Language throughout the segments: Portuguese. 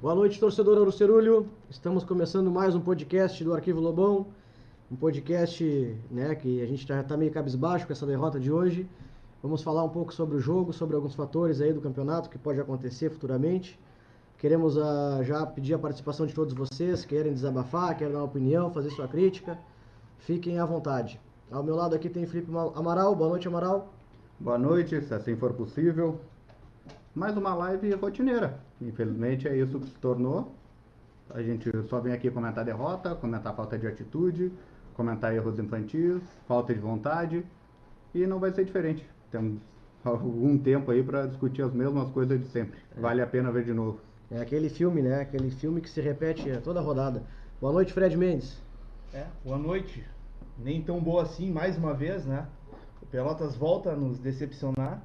Boa noite, torcedor Ouro Cerulho. Estamos começando mais um podcast do Arquivo Lobão. Um podcast né, que a gente já está meio cabisbaixo com essa derrota de hoje. Vamos falar um pouco sobre o jogo, sobre alguns fatores aí do campeonato que pode acontecer futuramente. Queremos uh, já pedir a participação de todos vocês, querem desabafar, querem dar uma opinião, fazer sua crítica. Fiquem à vontade. Ao meu lado aqui tem Felipe Amaral. Boa noite, Amaral. Boa noite, se assim for possível. Mais uma live rotineira. Infelizmente é isso que se tornou. A gente só vem aqui comentar derrota, comentar falta de atitude, comentar erros infantis, falta de vontade. E não vai ser diferente. Temos algum tempo aí para discutir as mesmas coisas de sempre. É. Vale a pena ver de novo. É aquele filme, né? Aquele filme que se repete toda rodada. Boa noite, Fred Mendes. É, boa noite. Nem tão boa assim, mais uma vez, né? O Pelotas volta a nos decepcionar.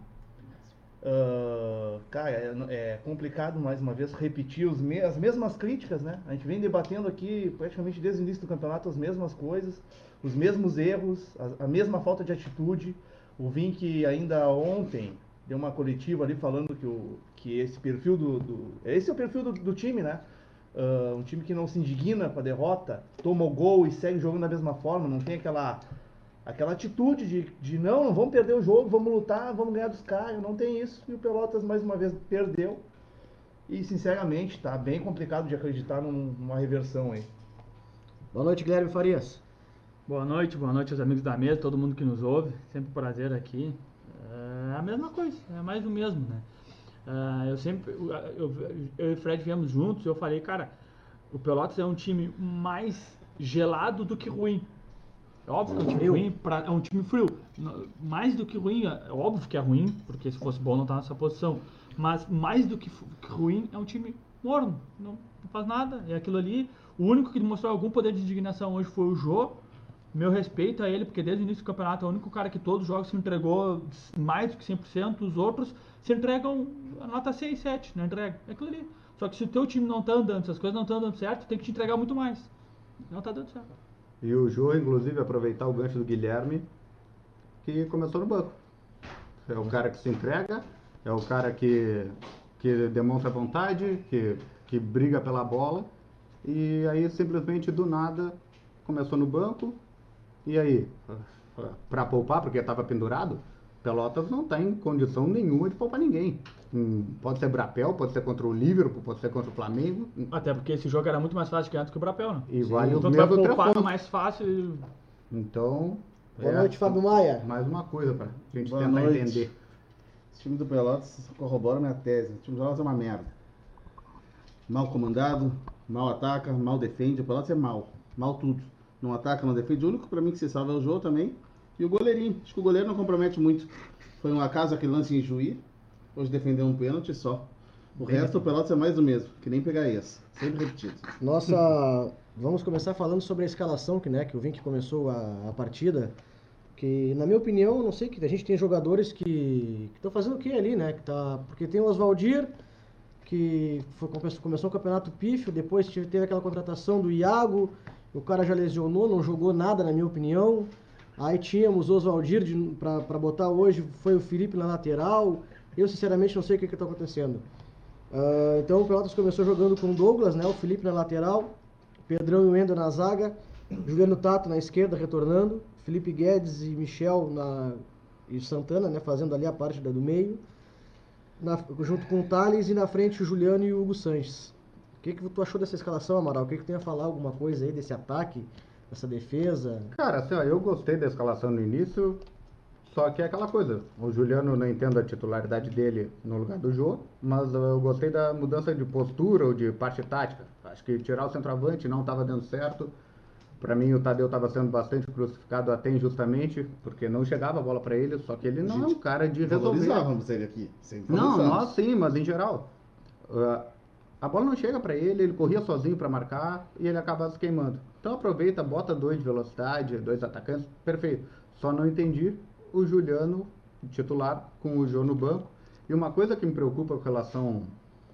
Uh, cara, é, é, complicado mais uma vez repetir me as mesmas críticas, né? A gente vem debatendo aqui praticamente desde o início do campeonato as mesmas coisas, os mesmos erros, a, a mesma falta de atitude. O Vink ainda ontem deu uma coletiva ali falando que, o, que esse perfil do, do Esse é o perfil do, do time, né? Uh, um time que não se indigna com a derrota, toma o gol e segue jogando da mesma forma, não tem aquela aquela atitude de, de não, não vamos perder o jogo, vamos lutar, vamos ganhar dos caras, não tem isso. E o Pelotas mais uma vez perdeu. E sinceramente, tá bem complicado de acreditar numa reversão aí. Boa noite, Guilherme Farias. Boa noite, boa noite aos amigos da mesa, todo mundo que nos ouve. Sempre um prazer aqui. É a mesma coisa, é mais do mesmo, né? Uh, eu sempre, eu, eu, eu, e o Fred viemos juntos, eu falei, cara, o Pelotas é um time mais gelado do que ruim. É óbvio que é um time ruim, pra, é um time frio. Mais do que ruim, é óbvio que é ruim, porque se fosse bom não tá nessa posição. Mas mais do que, ruim, é um time morno. Não, não, faz nada. É aquilo ali. O único que mostrou algum poder de indignação hoje foi o Jô. Meu respeito a ele, porque desde o início do campeonato é o único cara que todos os jogos se entregou mais do que 100%. Os outros se entregam a nota 6, 7, não entrega. É aquilo ali. Só que se o teu time não tá andando, se as coisas não estão dando certo, tem que te entregar muito mais. Não tá dando certo. E o Jô, inclusive, aproveitar o gancho do Guilherme, que começou no banco. É o cara que se entrega, é o cara que, que demonstra vontade, que, que briga pela bola. E aí, simplesmente, do nada, começou no banco. E aí, para poupar, porque estava pendurado, Pelotas não está em condição nenhuma de poupar ninguém. Hum, pode ser Brapel, pode ser contra o Liverpool, pode ser contra o Flamengo. Até porque esse jogo era muito mais fácil de ganhar do que o Brapel, né? E vale então, vai poupar mais fácil. Então. Boa é, noite, Fábio Maia. Mais uma coisa para a gente Boa tentar noite. entender. Esse time do Pelotas corrobora minha tese. O time do Pelotas é uma merda. Mal comandado, mal ataca, mal defende. O Pelotas é mal. Mal tudo. Não ataca, não defende. O único para mim que se salva é o jogo também e o goleirinho. Acho que o goleiro não compromete muito. Foi um acaso aquele lance em Juí. Hoje defendeu um pênalti só. O Bem, resto, o Pelotas é mais do mesmo. Que nem pegar esse. Sempre repetido. Nossa... Vamos começar falando sobre a escalação, que, né, que o Vink começou a, a partida. Que, na minha opinião, não sei, que a gente tem jogadores que estão fazendo o que ali, né? Que tá, porque tem o Oswaldir, que foi, começou o campeonato pífio, depois teve aquela contratação do Iago, o cara já lesionou, não jogou nada, na minha opinião. Aí tínhamos o Oswaldir para botar hoje, foi o Felipe na lateral. Eu, sinceramente, não sei o que está acontecendo. Uh, então o Pelotas começou jogando com o Douglas, né, o Felipe na lateral, Pedrão e o Endo na zaga, Juliano Tato na esquerda retornando, Felipe Guedes e Michel na, e Santana né, fazendo ali a parte da, do meio, na, junto com o Thales e na frente o Juliano e o Hugo Sanches. O que, que tu achou dessa escalação, Amaral? O que, que tu tem a falar alguma coisa aí desse ataque? Essa defesa? Cara, assim, ó, eu gostei da escalação no início, só que é aquela coisa. O Juliano não entendo a titularidade dele no lugar do Jô, mas eu gostei da mudança de postura ou de parte tática. Acho que tirar o centroavante não estava dando certo. Para mim, o Tadeu estava sendo bastante crucificado até injustamente, porque não chegava a bola para ele, só que ele não é um cara de resolver. Valorizávamos ele aqui. Não, nós sim, mas em geral. Uh, a bola não chega para ele, ele corria sozinho para marcar e ele acaba se queimando. Então aproveita, bota dois de velocidade, dois atacantes, perfeito. Só não entendi o Juliano titular com o Jô no banco. E uma coisa que me preocupa com relação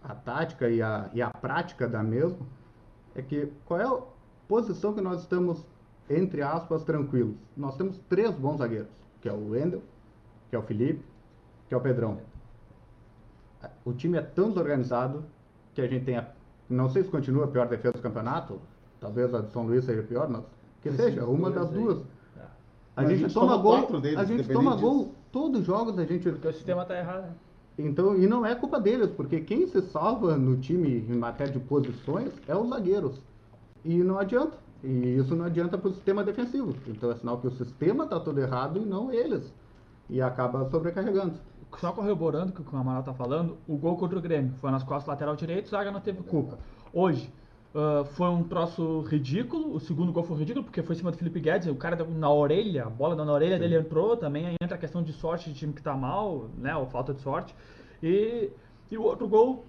à tática e à, e à prática da mesma é que qual é a posição que nós estamos, entre aspas, tranquilos? Nós temos três bons zagueiros, que é o Wendel, que é o Felipe, que é o Pedrão. O time é tão desorganizado que a gente tem a Não sei se continua a pior defesa do campeonato. Talvez a de São Luís seja pior, mas que seja, uma das duas. A Mas gente, a gente toma toma gol, deles, a gente toma gol todos os jogos, a gente Porque o sistema tá errado. né? então, e não é culpa deles, porque quem se salva no time em matéria de posições é os zagueiros. E não adianta. E isso não adianta para o sistema defensivo. Então é sinal que o sistema está todo errado e não eles. E acaba sobrecarregando. Só corroborando o que o Amaral tá falando, o gol contra o Grêmio foi nas costas lateral direito, o Zaga não teve culpa. Hoje, ah, foi um troço ridículo, o segundo gol foi ridículo, porque foi em cima do Felipe Guedes, o cara deu na orelha, a bola na orelha dele entrou, também aí entra a questão de sorte de time que tá mal, né, ou falta de sorte. E, e o outro gol,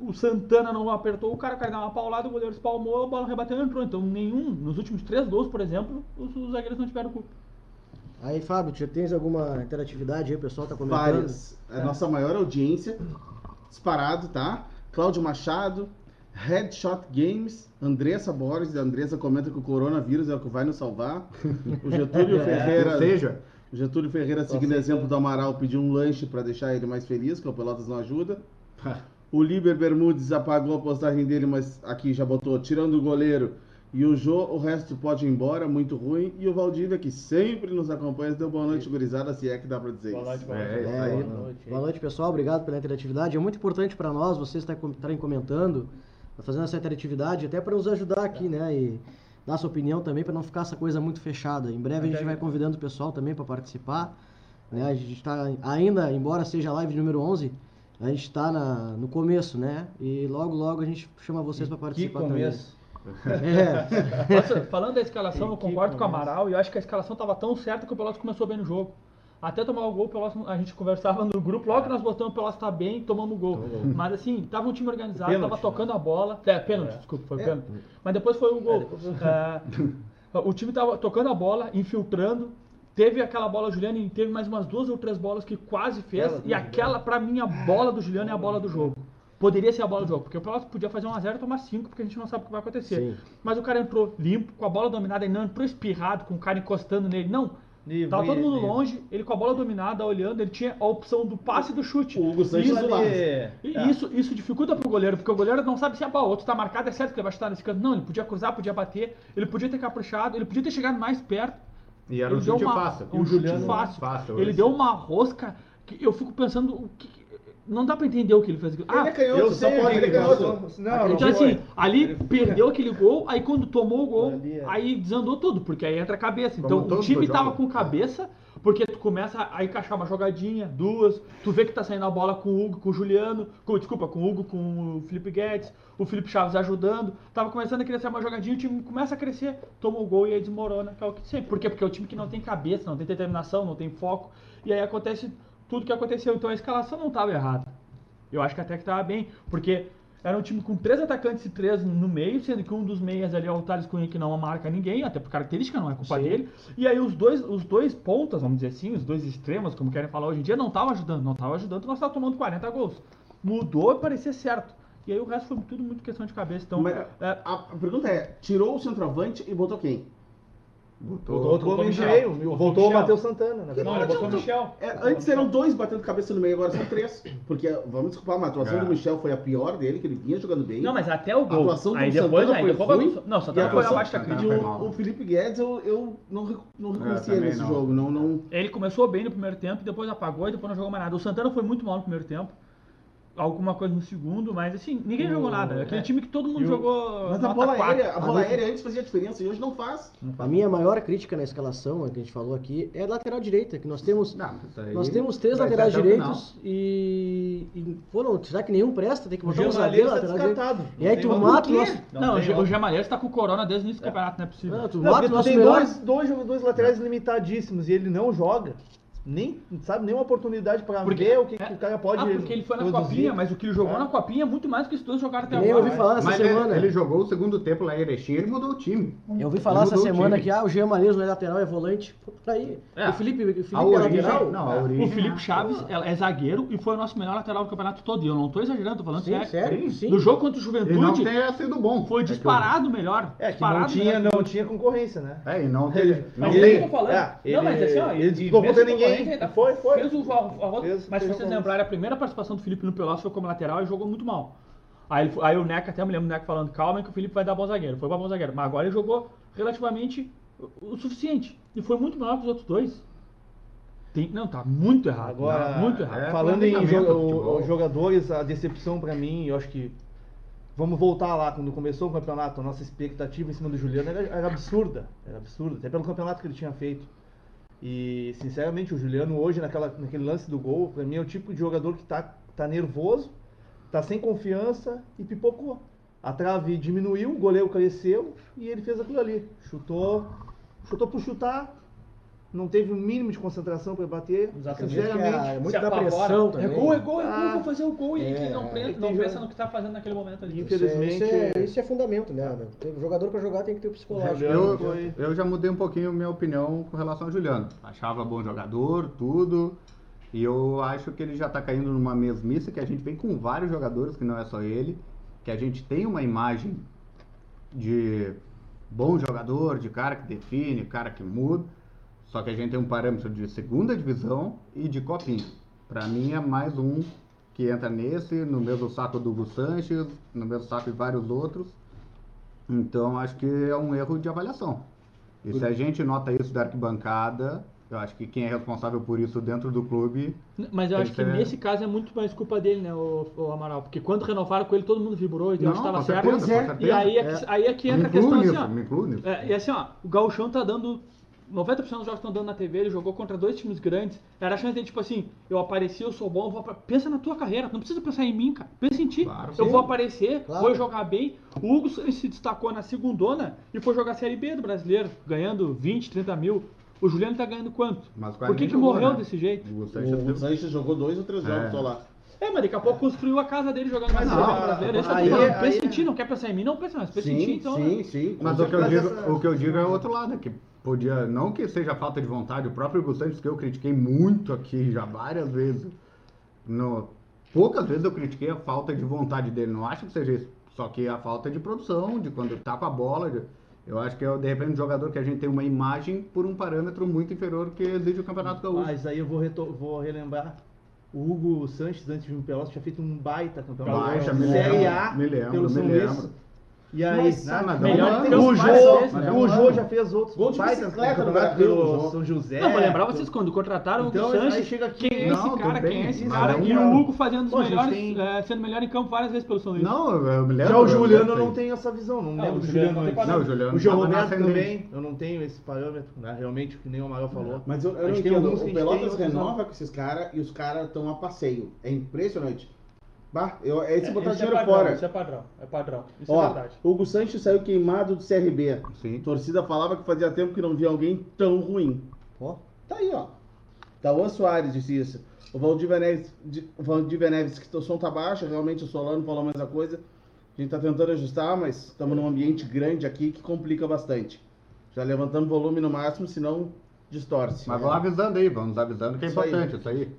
o Santana não apertou o cara, deu uma paulada, o goleiro espalmou, a bola rebateu e entrou. Então nenhum, nos últimos três gols, por exemplo, os, os zagueiros não tiveram culpa. Aí, Fábio, já tens alguma interatividade aí? O pessoal tá comentando? Várias. A nossa maior audiência, disparado, tá? Cláudio Machado, Headshot Games, Andressa Borges, a Andressa comenta que o coronavírus é o que vai nos salvar. O Getúlio Ferreira. Ou seja, O Getúlio Ferreira, seguindo o exemplo do Amaral, pediu um lanche para deixar ele mais feliz, que o Pelotas não ajuda. O Liber Bermudes apagou a postagem dele, mas aqui já botou, tirando o goleiro e o Jô, o resto pode ir embora, muito ruim. E o Valdívia, que sempre nos acompanha, deu boa noite, gurizada, se é que dá pra dizer Boa isso. noite, boa É, noite. É, aí. boa noite. Boa noite, pessoal. Obrigado pela interatividade. É muito importante para nós vocês estar- estarem comentando, fazendo essa interatividade, até para nos ajudar aqui, né? E dar sua opinião também, para não ficar essa coisa muito fechada. Em breve a gente vai convidando o pessoal também para participar. Né? A gente está ainda, embora seja a live número 11, a gente está no começo, né? E logo, logo a gente chama vocês para Que participar começo. também. É. Nossa, falando da escalação, eu concordo com o. Amaral e eu acho que a escalação estava tão certa que o Pelotas começou bem no jogo. Até tomar o gol, o Pelotas, a gente conversava no grupo, logo que nós botamos o Pelotas tá bem, tomamos o gol. Mas assim, tava um time organizado, Pênalti, tava tocando a bola. É, pênalti, É. desculpa, foi pênalti. Mas depois foi o gol. É, o time tava tocando a bola, infiltrando. Teve aquela bola, o Juliano, e teve mais umas duas ou três bolas que quase fez. Do e aquela, pra mim, a bola do Juliano é a bola do jogo. Poderia ser a bola do jogo, porque o Pelotas podia fazer 1x0 e tomar 5, porque a gente não sabe o que vai acontecer. Sim. Mas o cara entrou limpo, com a bola dominada, ele não entrou espirrado, com o cara encostando nele. Não. Livre, Tava todo mundo livre. longe, ele com a bola dominada, olhando, ele tinha a opção do passe e do chute. O Hugo Sanches isso. É. e É. isso, isso dificulta pro goleiro, porque o goleiro não sabe se a bola, outro tá marcado, é certo que ele vai chutar nesse canto. Não, ele podia cruzar, podia bater, ele podia ter caprichado, ele podia ter chegado mais perto. E era um chute uma- fácil. Um O chute fácil. fácil, ele deu uma rosca que eu fico pensando, o que, não dá pra entender o que ele fez. Ele Ah, é canhoto, Eu só sei pode, ele é canhoto. Não, não então assim, ali perdeu aquele gol, aí quando tomou o gol, é. aí desandou tudo, porque aí entra a cabeça. Então o time tava com cabeça, porque tu começa a encaixar uma jogadinha, duas, tu vê que tá saindo a bola com o Hugo, com o Juliano, com, desculpa, com o Hugo, com o Felipe Guedes, o Felipe Chaves ajudando, tava começando a crescer uma jogadinha, o time começa a crescer, toma o gol e aí desmorona, que é o que sempre. Por quê? Porque é o time que não tem cabeça, não tem determinação, não tem foco, e aí acontece tudo que aconteceu. Então a escalação não tava errada. Eu acho que até que tava bem, porque era um time com três atacantes e três no meio, sendo que um dos meias ali é o Thales Cunha que não marca ninguém, até por característica, não é culpa Sim. dele. E aí os dois, os dois pontas, vamos dizer assim, os dois extremos, como querem falar hoje em dia, não estavam ajudando, não estavam ajudando, nós estávamos tomando 40 gols. Mudou e parecia certo. E aí o resto foi tudo muito questão de cabeça. Então, Mas é, a pergunta é, tirou o centroavante e botou quem? Botou, Botou outro no meio. Botou Voltou o. Matheus Santana, na não, verdade. ele botou o Michel. É, antes eram dois batendo cabeça no meio, agora são três. Porque, vamos desculpar, mas a atuação É. do Michel foi a pior dele, que ele vinha jogando bem. Não, mas até o A gol. atuação do Aí depois, Santana aí foi ruim. Não, o a Santana foi abaixo da crítica. O, o Felipe Guedes, eu, eu não, não reconheci ele também nesse não. jogo. Não, não, Ele começou bem no primeiro tempo, depois apagou e depois não jogou mais nada. O Santana foi muito mal no primeiro tempo. Alguma coisa no segundo, mas assim, ninguém jogou nada. Aquele é. time que todo mundo E o- jogou. Mas a bola quatro. aérea, a bola Ah, aérea antes fazia diferença e hoje não faz. A minha maior crítica na escalação, é que a gente falou aqui, é a lateral direita, que nós temos Não, Nós temos três laterais o direitos e, e foram, será que nenhum presta? Tem que O botar um Jean zagueiro tá lateral direito. descartado. E aí tu mata o nosso... Não Não, o outro. Jamalheiro está com corona desde o início do campeonato, não é possível. Não, tu Não, mata o nosso tem melhor... dois, dois, dois laterais limitadíssimos e ele não joga. Nem, sabe, nenhuma oportunidade pra Porque- ver o que, é. que o cara pode ah, porque ele foi na produzir. copinha, mas o que ele jogou É. na copinha é muito mais do que os dois jogaram até Nem eu agora. ouvi falar essa Mas ele- semana. ele jogou o segundo tempo lá em Erechim, ele mudou o time. Eu ouvi falar Ele essa semana que ah, o Jean Malheiro não é lateral, é volante. Pô, tá aí. É. O Felipe, o Felipe A é origem, lateral? não, a É. origem. O Felipe Chaves é, é zagueiro e foi o nosso melhor lateral do campeonato todo. E eu não tô exagerando, tô falando Sim, sério. sério, sim. No jogo contra o Ele não Juventude, tenha sido bom. foi É disparado melhor. É, que não disparado tinha, melhor. não tinha concorrência, né? É, e não teve. Não Mas Ele- ele tem. eu tô falando. é, não, mas ele- assim, ó, ele com ninguém. Ainda Foi, foi. Fez o, a- a- Fez- mas se vocês lembrarem, a primeira participação do Felipe no Pelotas foi como lateral e jogou muito mal. Aí, ele- aí o Neca, até me lembro o Neca falando, calma que o Felipe vai dar bom zagueiro. Foi pra bom zagueiro. Mas agora ele jogou relativamente o, o suficiente. E foi muito melhor que os outros dois. Tem- não, tá muito errado. Agora, muito errado. é falando em jo- do jogadores, a decepção pra mim, eu acho que. Vamos voltar lá, quando começou o campeonato, a nossa expectativa em cima do Juliano era, era absurda. Era absurda, até pelo campeonato que ele tinha feito. E, sinceramente, o Juliano hoje, naquela, naquele lance do gol, pra mim é o tipo de jogador que tá, tá nervoso, tá sem confiança e pipocou. A trave diminuiu, o goleiro cresceu e ele fez aquilo ali. Chutou, chutou por chutar, não teve o mínimo de concentração pra bater. Acredito que é muito Se da pressão É também. gol, é gol, é gol, Ah, vou fazer o gol. E é, que não, é. pensa, Tem não pensa no que tá fazendo naquele momento ali. Infeliz- Isso é, isso, é, Infelizmente- isso é fundamento, né? Tem jogador pra jogar tem que ter o psicológico. Eu, eu já mudei um pouquinho a minha opinião com relação ao Juliano. Achava bom jogador, tudo. E eu acho que ele já tá caindo numa mesmice que a gente vem com vários jogadores, que não é só ele. Que a gente tem uma imagem de bom jogador, de cara que define, cara que muda. Só que a gente tem um parâmetro de segunda divisão e de copinha. Pra mim é mais um que entra nesse, no mesmo saco do Hugo Sanches, no mesmo saco de vários outros. Então acho que é um erro de avaliação. E se a gente nota isso da arquibancada, eu acho que quem é responsável por isso dentro do clube. Mas eu acho que ser- nesse caso é muito mais culpa dele, né, o, Amaral? Porque quando renovaram com ele, todo mundo vibrou e eu Não, acho que tava com certo. Pois é. E aí é, que, aí é que Me entra a incluo questão assim, nisso, ó. me incluo nisso. É, e assim, ó, o Gauchão tá dando. 90% dos jogos estão dando na TV, ele jogou contra dois times grandes. Era a chance dele, tipo assim, eu apareci, eu sou bom, eu vou pensa na tua carreira, não precisa pensar em mim, cara. Pensa em ti. Claro, eu sim. vou aparecer, Claro. vou jogar bem. O Hugo se destacou na segundona e foi jogar a Série B do brasileiro, ganhando 20, 30 mil. O Juliano tá ganhando quanto? Mas Por que, que jogou, morreu né? desse jeito? O O Sanches jogou dois ou três jogos É. só lá. É, mas daqui a pouco construiu a casa dele jogando do brasileiro. Esse é o aí é-. Pensa aí em ti, não quer pensar em mim, não pensa, mas pensa em ti, Sim, então. sim, sim. com Mas o que, eu digo, essa- o que eu digo é outro lado, é que podia, não que seja falta de vontade, o próprio Hugo Santos, que eu critiquei muito aqui já várias vezes, no, poucas vezes eu critiquei a falta de vontade dele, não acho que seja isso, só que a falta de produção, de quando ele tá com a bola, de- eu acho que é de repente um jogador que a gente tem uma imagem por um parâmetro muito inferior que exige o Campeonato Gaúcho. Mas aí eu vou, vou relembrar. O Hugo Sanches, antes de vir Pelotas, tinha feito um baita campeonato. Baixa, me Série lembro, A me lembro, pelo me São lembro. Luís. E aí, melhor é o Jô, é o Jô já fez outros Gol de bicicleta no campeonatos Brasil, Jô. São José. Não, vou lembrar vocês quando contrataram Então, o Hugo Sanches. chega aqui- Quem é Não, esse tudo cara? Quem é esse cara? é E o Hugo fazendo os melhores, tem- é, sendo melhor em campo várias vezes pelo São Luís. Não, eu me lembro. Já o Juliano eu não tenho essa visão, não, Não, lembro o do Juliano não antes. Não, o Juliano O João Roberto também, eu não tenho esse parâmetro, né? realmente, que nem o Amaral falou. Mas eu, não entendo, que o Pelotas não. renova com esses caras e os caras estão a passeio. É impressionante. Bah, eu, é esse É, botar isso é dinheiro padrão, fora. Isso é padrão, é padrão. Isso é Ó, verdade. Hugo Sanches saiu queimado do CRB. Sim. Torcida falava que fazia tempo que não via alguém tão ruim. Ó, Tá aí, ó. Tauan Soares disse isso. O Valdir Neves, que o som tá baixo, realmente o Solano falou a mesma coisa. A gente tá tentando ajustar, mas estamos num ambiente grande aqui que complica bastante. Já levantamos o volume no máximo, senão distorce. Mas vamos avisando aí, vamos avisando que é Isso aí. importante isso aí.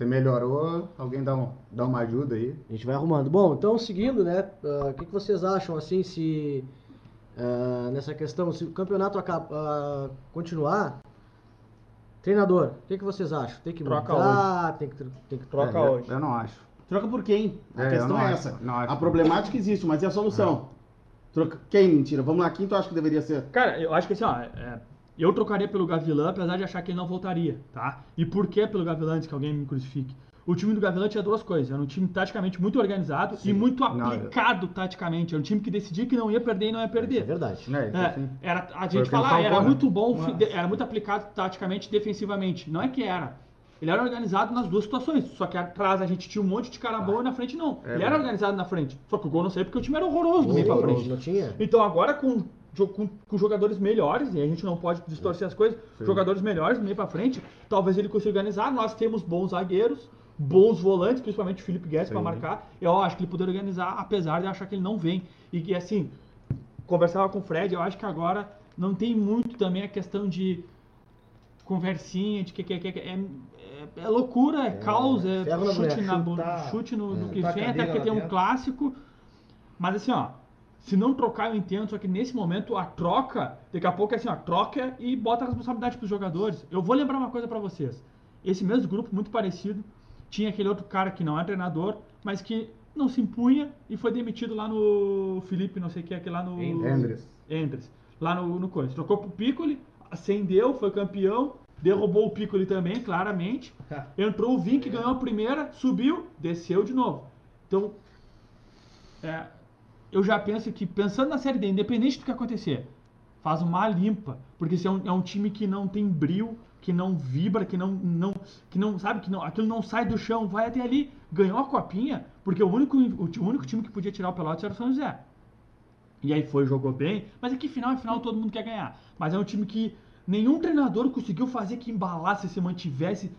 Se melhorou, alguém dá, um, dá uma ajuda aí. a gente vai arrumando. Bom, então seguindo, né? ah, O que, que vocês acham assim se ah, nessa questão, se o campeonato acaba, ah, continuar, treinador, o que, que vocês acham? Tem que Troca mudar, tem que tem que Troca É, eu- hoje. Eu não acho. Troca por quem? A É, questão não é acho, essa. não acho. A problemática existe, mas e a solução? Troca... Quem, mentira? Vamos lá, quem tu acha que deveria ser? Cara, eu acho que assim, ó, é, eu trocaria pelo Gavilã, apesar de achar que ele não voltaria, tá? E por que pelo Gavilã, antes que alguém me crucifique? O time do Gavilã tinha duas coisas. Era um time taticamente muito organizado e muito Não, aplicado taticamente. Era um time que decidia que não ia perder e não ia Isso é perder. verdade. É, isso É, assim. era, a gente fala, ah, era né? muito bom, Mas- era muito aplicado taticamente e defensivamente. Não é que era. Ele era organizado nas duas situações. Só que atrás a gente tinha um monte de cara bom e na frente não. É ele era organizado na frente. Só que o gol não saiu porque o time era horroroso do meio pra frente. Não tinha? Então agora com, com, com jogadores melhores, e a gente não pode distorcer as coisas, Sim. jogadores melhores meio pra frente, talvez ele consiga organizar. Nós temos bons zagueiros, bons volantes, principalmente o Felipe Guedes pra Sim. marcar. Eu acho que ele poderia organizar, apesar de achar que ele não vem. E que assim, conversava com o Fred, eu acho que agora não tem muito também a questão de conversinha, de que, que, que, que é, é, é loucura, é, caos, é ferro na chute, mulher, na, bu- chutar- chute no, no é, que vem, até porque tem um clássico. Mas assim, ó, se não trocar, eu entendo, só que nesse momento a troca, daqui a pouco é assim, ó, troca e bota a responsabilidade pros jogadores. Eu vou lembrar uma coisa pra vocês. Esse mesmo grupo, muito parecido, tinha aquele outro cara que não é treinador, mas que não se impunha e foi demitido lá no Felipe, não sei o que, aqui lá no. Endres. Endres. Lá no, no coisa. Trocou pro Piccoli, acendeu, foi campeão, derrubou o Piccoli também, claramente. Entrou o Vink, ganhou a primeira, subiu, desceu de novo. Então, é, eu já penso que, pensando na Série D, independente do que acontecer, faz uma limpa. Porque esse é um, é um time que não tem brilho, que não vibra, que não, não, que não sabe, que não, aquilo não sai do chão, vai até ali. Ganhou a copinha, porque o único, o, o único time que podia tirar o Pelotas era o São José. E aí foi, jogou bem, mas aqui final é final, todo mundo quer ganhar. Mas é um time que nenhum treinador conseguiu fazer que embalasse, se mantivesse.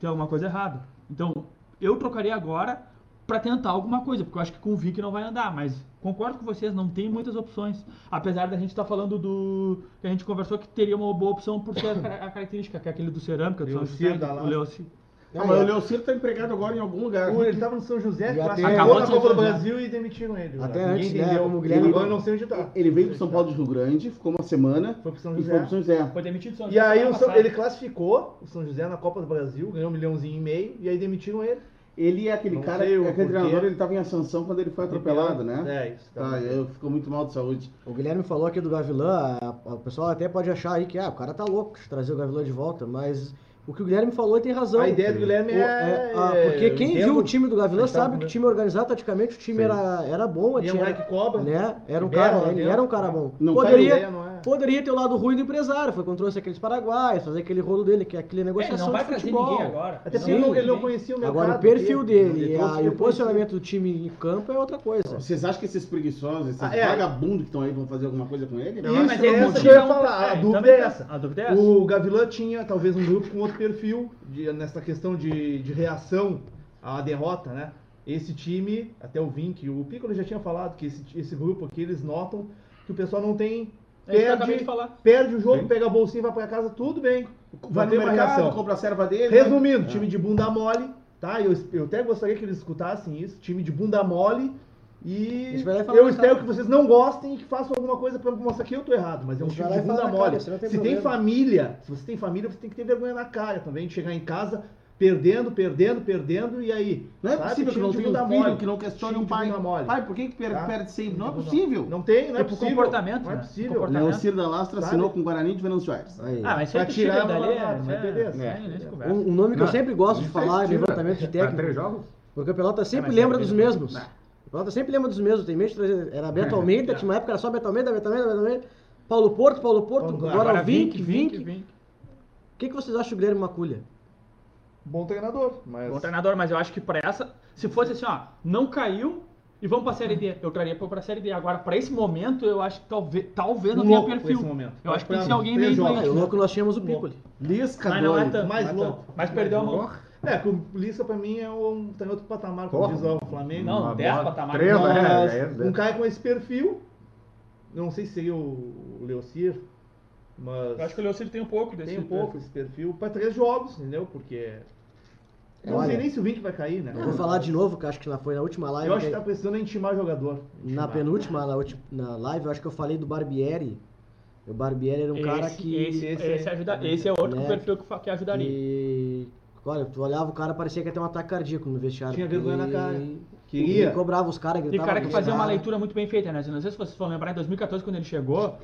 Tem alguma coisa errada. Então, eu trocaria agora pra tentar alguma coisa, porque eu acho que com o Vic não vai andar, mas concordo com vocês, não tem muitas opções. Apesar da gente estar falando do. que a gente conversou que teria uma boa opção por ser a cara- a característica, que é aquele do cerâmica, do São Leocir José, da o. Leocir. Ah, mas o Leocir tá empregado agora em algum lugar. Pô, Ele tava no São José, E Acabou na Copa São do José. Brasil e demitiram ele. Até Ninguém antes, né, entendeu. como o Guilherme- Agora eu não sei onde tá. Ele veio pro São Paulo de Rio Grande, ficou uma semana Foi pro São e José. foi pro São José. Foi demitido do São E José aí semana o São- ele classificou o São José na Copa do Brasil, ganhou um milhãozinho e meio, e aí demitiram ele. Ele é aquele Não cara, sei o aquele treinador, ele tava em ascensão quando ele foi atropelado, né? É, isso. tá. Tá, eu ficou muito mal de saúde. O Guilherme falou aqui do Gavilã, o pessoal até pode achar aí que ah, o cara tá louco de trazer o Gavilã de volta, mas o que o Guilherme falou ele tem razão. A ideia do Guilherme O- é. ah, porque quem entendo. viu o time do Gavilã tá, sabe que né? o time organizado, taticamente, o time Sim. era, era bom. E é um tinha- cara que cobra. né? Era um que cara, ele era um cara bom. Não poderia, é? poderia ter o lado ruim do empresário, foi quando trouxe aqueles paraguaios, fazer aquele rolo dele, que é aquele É, ele negociação não vai de futebol. ninguém agora. Até porque ele não, ele não conhecia o mercado. Agora o perfil aqui. dele Ele e, a- e o posicionamento do time em campo é outra coisa. Vocês acham que esses preguiçosos, esses Ah, é. vagabundos que estão aí vão fazer alguma coisa com ele? Isso, mas ele essa que eu ia falar. A é, dúvida é essa. a dúvida é essa. O Gavilã tinha talvez um grupo com outro perfil de, nessa questão de, de reação à derrota, né? Esse time, até o Vink, o Piccolo já tinha falado que esse, esse grupo aqui, eles notam que o pessoal não tem... É Perde, de falar. perde o jogo, Sim. pega a bolsinha e vai pra casa, tudo bem. Vai no ter uma mercado, reação. compra a serva dele. Resumindo, né? time de bunda mole, tá? Eu, eu até gostaria que eles escutassem isso. Time de bunda mole. E vai eu espero cara. que vocês não gostem e que façam alguma coisa pra mostrar que eu tô errado. Mas é um time vai de bunda cara, mole. não tem se tem problema. família, se você tem família, você tem que ter vergonha na cara também de chegar em casa perdendo, perdendo, perdendo e aí. Não é sabe? possível que não tenha um filho mole. que não questione um pai. mole. Pai, por que, que perde, Tá? perde sempre? Não é possível. Não tem, não é É por possível. comportamento, Não é né? possível. Comportamento. Leocir da Lastra Sabe? assinou com o Guarani de Venâncio Aires. Aí. Ah, mas sempre tira tirar dali, uma- é, é, beleza. é. Um, um nome que eu sempre gosto de falar em fez, levantamento de Pra três técnico. jogos? Porque o Pelota sempre mas lembra é dos mesmo. mesmos. O Pelota sempre lembra dos mesmos. Tem mente de trazer. Era Beto Almeida, tinha uma época era só Beto Almeida, Beto Almeida, Beto Almeida. Paulo Porto, Paulo Porto, agora, o Vink, Vink. O que, que vocês acham do Guilherme Maculha? Bom treinador, mas. Bom treinador, mas eu acho que pra essa, se fosse assim, ó, não caiu e vamos pra Série D, eu traria pra, pra Série D. Agora, pra esse momento, eu acho que talvez, talvez não tenha louco pra perfil. esse momento. Eu acho que tem que ser Pra alguém meio jogos. Doente. o louco nós tínhamos o. Piccoli. Lisca Mas não é tanto. Mais não é louco. Mas perdeu a mão. É, que o Lisca pra mim é um, tá em outro patamar, Porra. diz o Flamengo. Não, Uma 10 bola- patamares. Três, Mas é, é, é. um cara com esse perfil, não sei se seria o Leocir, mas Eu acho que o Leocir tem um pouco desse tem um pouco esse perfil para três jogos, entendeu? Porque não Olha, sei nem se o Vink vai cair, né? Eu vou falar de novo, que eu acho que lá foi na última live. Eu acho que que- tá precisando intimar jogador. Na Intimar. penúltima, na, última, na live, eu acho que eu falei do Barbieri. O Barbieri era um cara esse, que. esse, esse esse, é- ajuda, esse é outro né, perfil que, que ajudaria. que- Olha, tu olhava o cara, parecia que ia ter um ataque cardíaco no vestiário. Tinha vergonha na cara. Ele Queria. cobrava os caras, E gritava cara que fazia uma caras. leitura muito bem feita, né? Não sei se vocês vão lembrar, em 2014, quando ele chegou,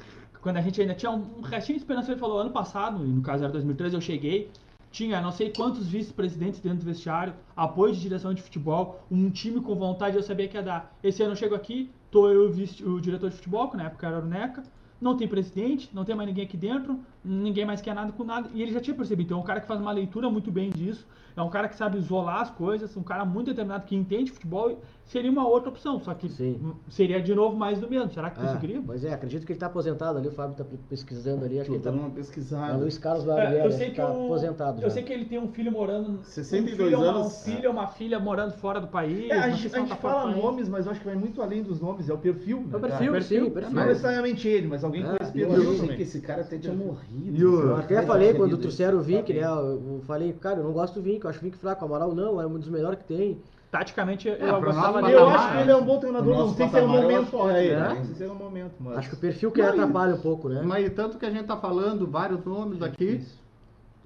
quando a gente ainda tinha um restinho de esperança, ele falou, ano passado, e no caso era 2013, eu cheguei, tinha não sei quantos vice-presidentes dentro do vestiário, apoio de direção de futebol, um time com vontade, eu sabia que ia dar. Esse ano eu chego aqui, tô eu o, vice- o diretor de futebol, que na época era o Neca, não tem presidente, não tem mais ninguém aqui dentro, ninguém mais quer nada com nada, e ele já tinha percebido. Então é um cara que faz uma leitura muito bem disso, é um cara que sabe isolar as coisas, um cara muito determinado que entende futebol, seria uma outra opção, só que Sim. hum, seria de novo mais do mesmo. Será que É, conseguiria? pois é, acredito que ele tá aposentado ali, o Fábio tá pesquisando ali, acho que ele dando tá. uma É pesquisada. Luiz Carlos É, Barbieri, eu acho sei que tá o- aposentado Eu já. sei que ele tem um filho morando. 62 um filho, anos. Um filho, uma filha morando fora do país. É, a sei gente, a gente tá fala nomes, mas eu acho que vai muito além dos nomes, é o perfil. né, É o cara? perfil, perfil. sim, perfil. Não necessariamente ele, mas alguém É, com esse Eu perfil achei também. que esse cara até tinha morrido. E o- Eu até falei quando trouxeram o Vink, né? Eu eu falei, cara, eu não gosto do Vink, eu acho o Vink fraco. Amaral não, é um dos melhores que tem. Taticamente, eu pra gostava dele. Eu patamar, acho que ele é um bom treinador, não sei se é o eu momento ele. é. Não sei se é o momento, mas... Acho que o perfil que e- atrapalha um pouco, né? Mas tanto que a gente tá falando vários nomes aqui.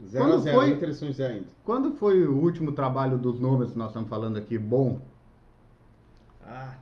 0 a Quando 0 foi- Inter São José ainda. Quando foi o último trabalho dos nomes que nós estamos falando aqui bom? Ah,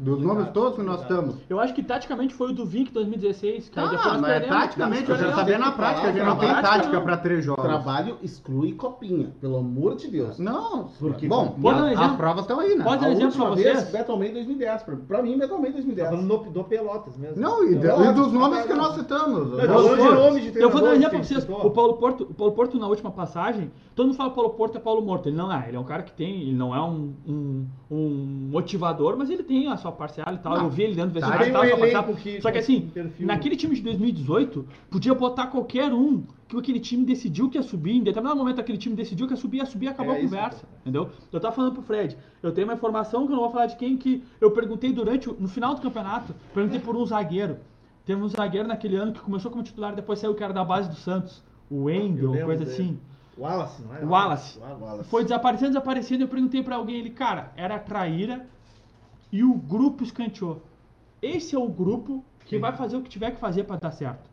Dos nomes todos que nós estamos. Eu acho que taticamente foi o do Vinc 2016, que Ah, depois mas perdemos. taticamente, eu já sabia na prática, a gente não tem tática não. pra três jogos. Trabalho exclui copinha, pelo amor de Deus. Não, Porque- bom, Pode dar as, exemplo? as provas estão aí, né? Pode dar um A exemplo pra vez, vocês? Beto Almeida 2010. Pra, pra mim, Beto Almeida tá 2010. falando no- do Pelotas mesmo. Não, e, de- e dos nomes que nós citamos. Não, Nós- não, Ô, não, nome de Eu vou dar um treinador exemplo pra vocês. O Paulo Porto, o Paulo Porto na última passagem, todo mundo fala que o Paulo Porto é Paulo Morto. Ele não é. Ele é um cara que tem, ele não é um, um, um motivador, mas ele tem a sua parcial e tal. Não. Eu vi ele dentro do Tá, vestiário e tal, parcial. que Só que assim, naquele time de 2018, podia botar qualquer um que aquele time decidiu que ia subir. Em determinado momento aquele time decidiu que ia subir, ia subir e acabou É a isso, conversa. cara. Entendeu? Eu tava falando pro Fred. Eu tenho uma informação que eu não vou falar de quem que eu perguntei durante, no final do campeonato, perguntei por um zagueiro. Teve um zagueiro naquele ano que começou como titular, depois saiu que era da base do Santos. O Wendel, coisa dele. assim. Wallace, não é? O Wallace. Wallace. Foi desaparecendo, desaparecendo. Eu perguntei pra alguém, ele, cara, era traíra e o grupo escanteou. Esse é o grupo que vai fazer o que tiver que fazer pra dar certo.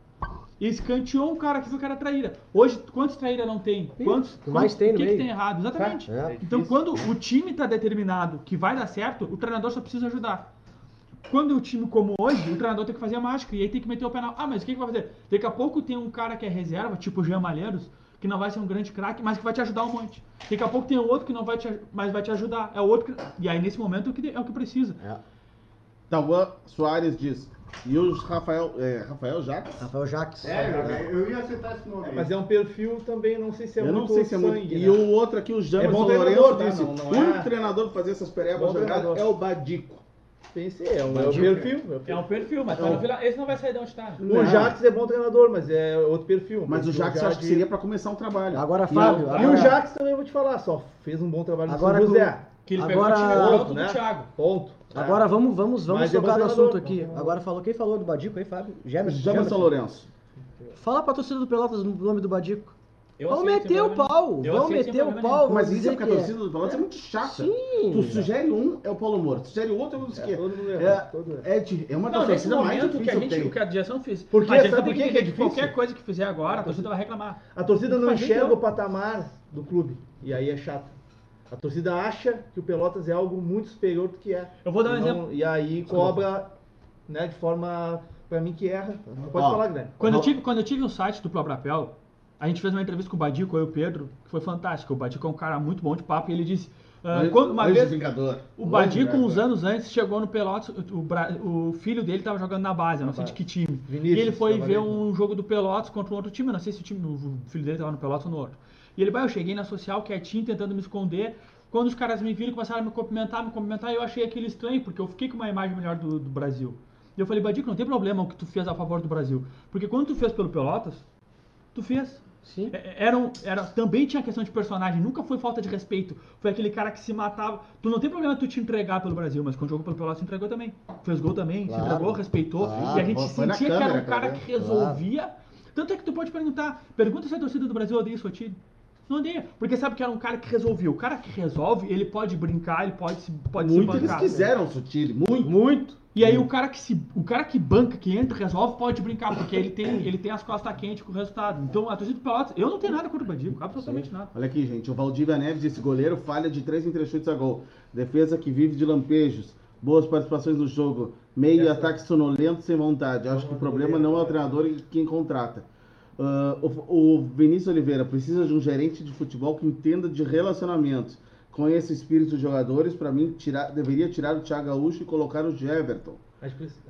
E escanteou um cara que viu que era traíra. Hoje, quantos traíra não tem? Quantos? o que mais tem O que, que tem errado? Exatamente. É. Então, difícil. quando o time tá determinado que vai dar certo, o treinador só precisa ajudar. Quando é um time como hoje, o treinador tem que fazer a mágica e aí tem que meter o penal. Ah, mas o que, que vai fazer? Daqui a pouco tem um cara que é reserva, tipo o Jean Malheiros, que não vai ser um grande craque, mas que vai te ajudar um monte. Daqui a pouco tem outro que não vai te, mas vai te ajudar. É o outro que, e aí nesse momento é o que, é o que precisa. É. Tauan Soares diz. E o Rafael, é, Rafael Jacques? Rafael Jacques. É, eu ia citar esse nome. É, mas é um perfil também, não sei se é eu não muito sei se é muito. sangue, E né? o outro aqui, o Jamerson treinador, Lourenço, tá? disse: Não- não o é- único treinador pra fazer essas perebas treinador. é o Badico. Pensei, é, um, é o perfil. é. É um perfil, mas tá no Vila, esse não vai sair de onde está. O Jacques é bom treinador, mas é outro perfil. Mas o já eu acho que seria pra começar um trabalho. Agora, E Fábio, E agora- o Jacques também eu vou te falar, só fez um bom trabalho no Agora São com- José. Que ele Agora- pegou o time Ponto, pronto né? do Thiago. Ponto. Agora vamos, vamos, vamos Mas é tocar no assunto aqui. Agora falou quem falou do Badico aí, Fábio? Jamerson. Jamerson Lourenço. Fala pra torcida do Pelotas o nome do Badico. Eu sem meter o pau. Eu sem meter o pau. Mas isso é porque a que torcida do Pelotas é muito chata. Sim. Tu sugere um, é o Paulo Morto. Tu sugere outro, é o É, mundo É, erra. é, de- é uma Não, torcidas mais momento que a, que gente, o que a direção fez. Porque sabe por que que é difícil? Qualquer coisa que fizer agora, a torcida vai reclamar. A torcida não enxerga então. o patamar do clube. E aí é chato. A torcida acha que o Pelotas é algo muito superior do que é. Eu vou dar um não- exemplo. E aí cobra, né, de forma, pra mim, que erra. Pode Ó, falar, Guilherme. Quando eu, tive, quando eu tive um site do Probrapel, a gente fez uma entrevista com o Badico, eu e o Pedro, que foi fantástica. O Badico é um cara muito bom de papo e ele disse. Anjo- quando- uma vez, Vingador. o Badico, uns anos antes, chegou no Pelotas, o, Bra- o filho dele estava jogando na base, eu não sei de que time. Vinícius, e ele foi ver um jogo do Pelotas contra um outro time, eu não sei se o, time, o filho dele estava no Pelotas ou no outro. E ele, vai, eu cheguei na social quietinho, tentando me esconder. Quando os caras me viram, começaram a me cumprimentar, me cumprimentar, eu achei aquilo estranho, porque eu fiquei com uma imagem melhor do, do Brasil. E eu falei, Badico, não tem problema o que tu fez a favor do Brasil. Porque quando tu fez pelo Pelotas, tu fez. Sim. É- Era, um- era, também tinha questão de personagem, nunca foi falta de respeito. Foi aquele cara que se matava. Tu não tem problema tu te entregar pelo Brasil, mas quando jogou pelo Pelotas, se entregou também. Fez gol também, Claro. se entregou, respeitou. Claro, e a gente na sentia que era um cara que resolvia. Tanto é que tu pode perguntar, pergunta se a torcida do Brasil odeia o Sotilho. Não odeia, porque sabe que era um cara que resolvia. O cara que resolve, ele pode brincar, ele pode se, pode Muito se eles quiseram o Sutile, muito. Muito. E aí o cara que se, o cara que banca, que entra, e resolve, pode brincar, porque ele tem, ele tem as costas quentes com o resultado. Então a torcida do Pelotas, eu não tenho nada contra o Badico, absolutamente nada. Olha aqui, gente. O Valdívia Neves disse: goleiro falha de 3 em 3 chutes a gol. Defesa que vive de lampejos. Boas participações no jogo. Meio e ataque sonolento sem vontade. Acho que o problema não é o treinador e quem contrata. Ah, o, o Vinícius Oliveira precisa de um gerente de futebol que entenda de relacionamentos. Conheça o espírito dos jogadores. Para mim, tirar, deveria tirar o Thiago Gaúcho e colocar o Everton.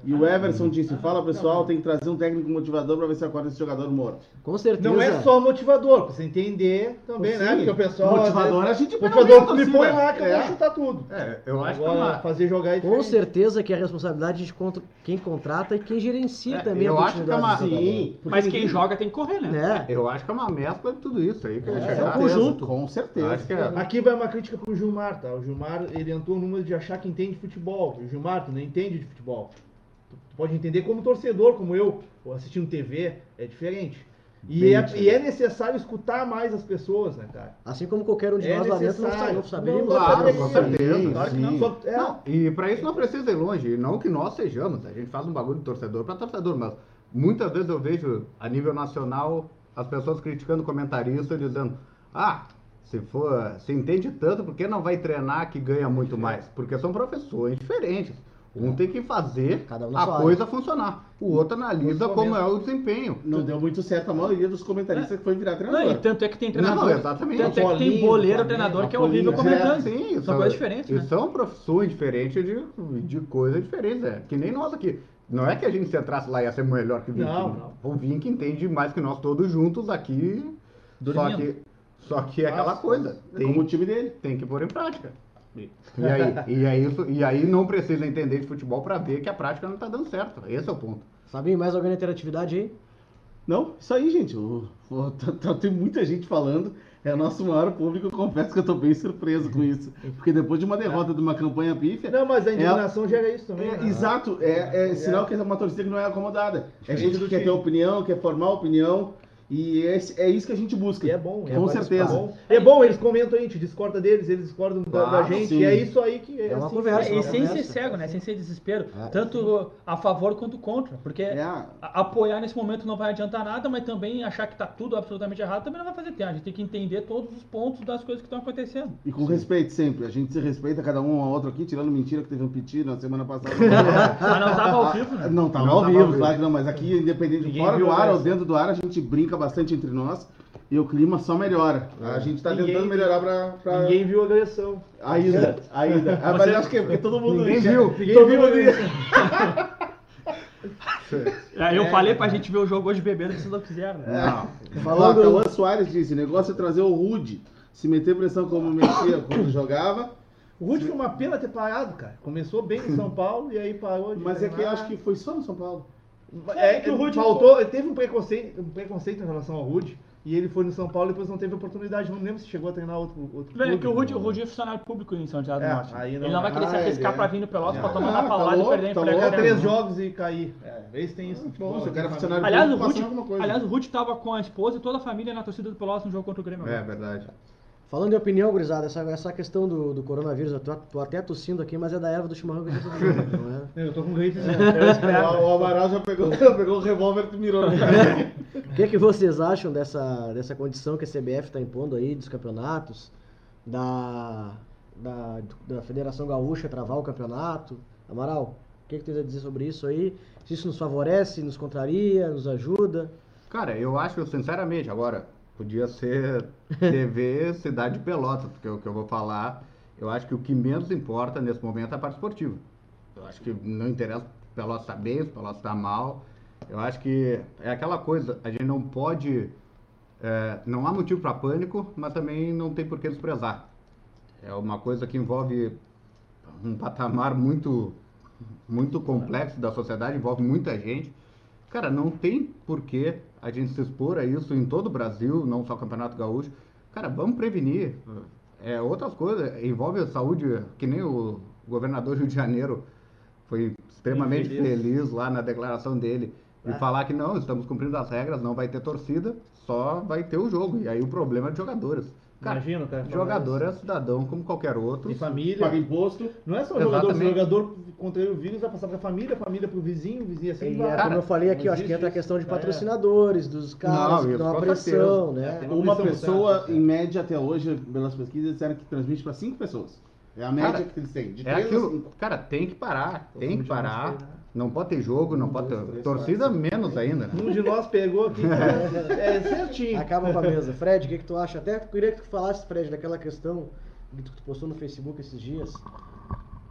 E o Everson disse: Fala pessoal, tem que trazer um técnico motivador para ver se acorda esse jogador morto. Com certeza. Não é só motivador, pra você entender também, Sim, né? Porque o pessoal. motivador às a gente vezes, Motivador, tu me torcida. põe lá que eu É. vou chutar tudo. É, eu acho que é Agora, uma... fazer jogar é Com certeza que é a responsabilidade de contra- quem contrata e quem gerencia É, também eu a acho que é uma-. Sim, Mas quem ninguém- joga tem que correr, né? Né? Eu acho que é uma mescla de tudo isso aí que É, é um conjunto. Com certeza. Acho que é. Aqui vai uma crítica pro Gilmar, tá? O Gilmar, ele entrou numa de achar que entende futebol. O Gilmar, tu não entende de futebol. Pode entender como torcedor, como eu, ou assistindo TV, é diferente. E Bem é, e é necessário escutar mais as pessoas, né, cara? Assim como qualquer um de É nós lá dentro não, necessário. sabe, não saberíamos. Não, Claro, com certeza. Claro que sim. não. Só, é, Não, e pra isso não precisa ir longe, não que nós sejamos, a gente faz um bagulho de torcedor pra torcedor, mas muitas vezes eu vejo a nível nacional as pessoas criticando o comentarista dizendo: "Ah, Se for, se entende tanto, por que não vai treinar que ganha muito É. mais? Porque são profissões diferentes. Um tem que fazer Cada um a sua coisa funcionar. O outro analisa como é o desempenho. Não deu muito certo a maioria dos comentaristas que foi virar Não, treinador. e tanto é que tem treinador. Não, exatamente. Tanto é que tem boleiro treinador que é horrível comentando. Sim, São coisas diferentes, e né? são profissões diferentes de, de coisas diferentes. É. Que nem nós aqui. Não é que a gente se entrasse lá e ia ser melhor que o Vink. Não, não. O Vink entende mais que nós todos juntos aqui. Só Dormindo. que, só que é aquela coisa. É como o Tem, time dele. tem que pôr em prática. E aí, e, isso- e aí não precisa entender de futebol para ver que a prática não está dando certo. Esse é o ponto. Fabinho, mais alguém na interatividade aí? Não, isso aí, gente. O- tá- tá- tem muita gente falando. É nosso maior público. Eu confesso que eu tô bem surpreso com isso. Porque depois de uma derrota de uma campanha pífia. Não, mas a indignação gera isso também. É, né? exato, é, é sinal que é uma torcida que não é acomodada. É gente que quer ter opinião, quer formar opinião. E é, é isso que a gente busca. E é bom, é Com bom, certeza. É bom. É bom, eles comentam, a gente discorda deles, eles discordam da, da Claro, gente. sim. E é isso aí que é, É uma assim, conversa, É, uma e sem ser cego, né? Sem ser desespero. É. Tanto a favor quanto contra. Porque É, a- apoiar nesse momento não vai adiantar nada, mas também achar que tá tudo absolutamente errado também não vai fazer tempo. A gente tem que entender todos os pontos das coisas que estão acontecendo. e com respeito sempre. A gente se respeita cada um ao outro aqui, tirando mentira que teve um piti na semana passada. Mas não tava ao vivo, né? Não, tava Não ao tava vivo, ao vivo. claro que não, mas aqui, independente, Ninguém fora do ar essa. ou dentro do ar, a gente brinca bastante entre nós e o clima só melhora. A gente tá Ninguém- tentando melhorar pra. pra... Ninguém viu a agressão. Ainda, ainda. Ah, mas acho que é porque todo mundo. Ninguém viu. Ninguém Todo viu. Aí eu falei pra gente ver o jogo hoje bebendo, vocês não quiseram, né? Falando... O Cauã Soares disse: o negócio é trazer o Rude, se meter pressão como metia quando jogava. O Rude foi uma pena ter parado, cara. Começou bem em São Paulo e aí parou de Mas é que eu treinar. acho que foi só no São Paulo. É que o Rude faltou, ele teve um preconceito, um preconceito em relação ao Rude. E ele foi no São Paulo e depois não teve oportunidade. Não lembro se chegou a treinar outro, outro clube. que o Rudy, o Rudy é funcionário público em São do É, Norte. aí não- ele não vai querer se Ah, arriscar ele é. pra vir no Pelotas pra Ah, tomar uma tá paulada louco, e perder em tá. Jogar louco. três jogos e cair. É, vez tem isso. Bom, se o cara é funcionário Aliás, o público, Rudy, alguma coisa. aliás, o Rudy tava com a esposa e toda a família na torcida do Pelotas no jogo contra o Grêmio. É verdade. Falando em opinião, gurizada, essa, essa questão do, do coronavírus, eu tô, tô até tossindo aqui, mas é da erva do chimarrão que a gente tá tomando, não é? Eu tô com gripe. O, o Amaral já pegou, pegou o revólver e mirou no cara. O que, é que vocês acham dessa, dessa condição que a CBF está impondo aí dos campeonatos, da, da, da Federação Gaúcha travar o campeonato? Amaral, o que, que tu tens a dizer sobre isso aí? Se isso nos favorece, nos contraria, nos ajuda? Cara, eu acho, sinceramente, agora, podia ser TV Cidade de Pelotas, porque o que eu vou falar, eu acho que o que menos importa nesse momento é a parte esportiva. Eu acho que não interessa se Pelotas está bem, se Pelotas está mal. Eu acho que é aquela coisa, a gente não pode. é, não há motivo para pânico, mas também não tem por que desprezar. É uma coisa que envolve um patamar muito, muito complexo da sociedade, envolve muita gente. Cara, não tem porquê a gente se expor a isso em todo o Brasil, não só o Campeonato Gaúcho. Cara, vamos prevenir. É, outras coisas, envolve a saúde, que nem o governador do Rio de Janeiro foi extremamente Infeliz. feliz lá na declaração dele. E Ah. falar que não, estamos cumprindo as regras, não vai ter torcida, só vai ter o jogo. E aí o problema é de jogadores. Cara, Imagina, cara. jogador é cidadão como qualquer outro. E família. Paga imposto. Não é só o jogador, se o jogador contrair o vírus, vai passar pra família, família pro vizinho, vizinho assim. E vai. é, Cara, como eu falei aqui, acho que entra a questão de É. patrocinadores, dos caras Não, que dão uma com pressão, É, né? tem Uma pressão, pessoa, certo, em média, até hoje, pelas pesquisas, disseram que transmite para cinco pessoas. É a média Cara, que eles têm. De É três a aquilo, cara, tem que parar, tem que parar. Não pode ter jogo, não Um, pode dois, ter. três, Torcida quatro, menos ainda, né? Um de nós pegou aqui, é certinho. Acaba com a mesa. Fred, o que, que tu acha? Até queria que tu falasse, Fred, daquela questão que tu postou no Facebook esses dias,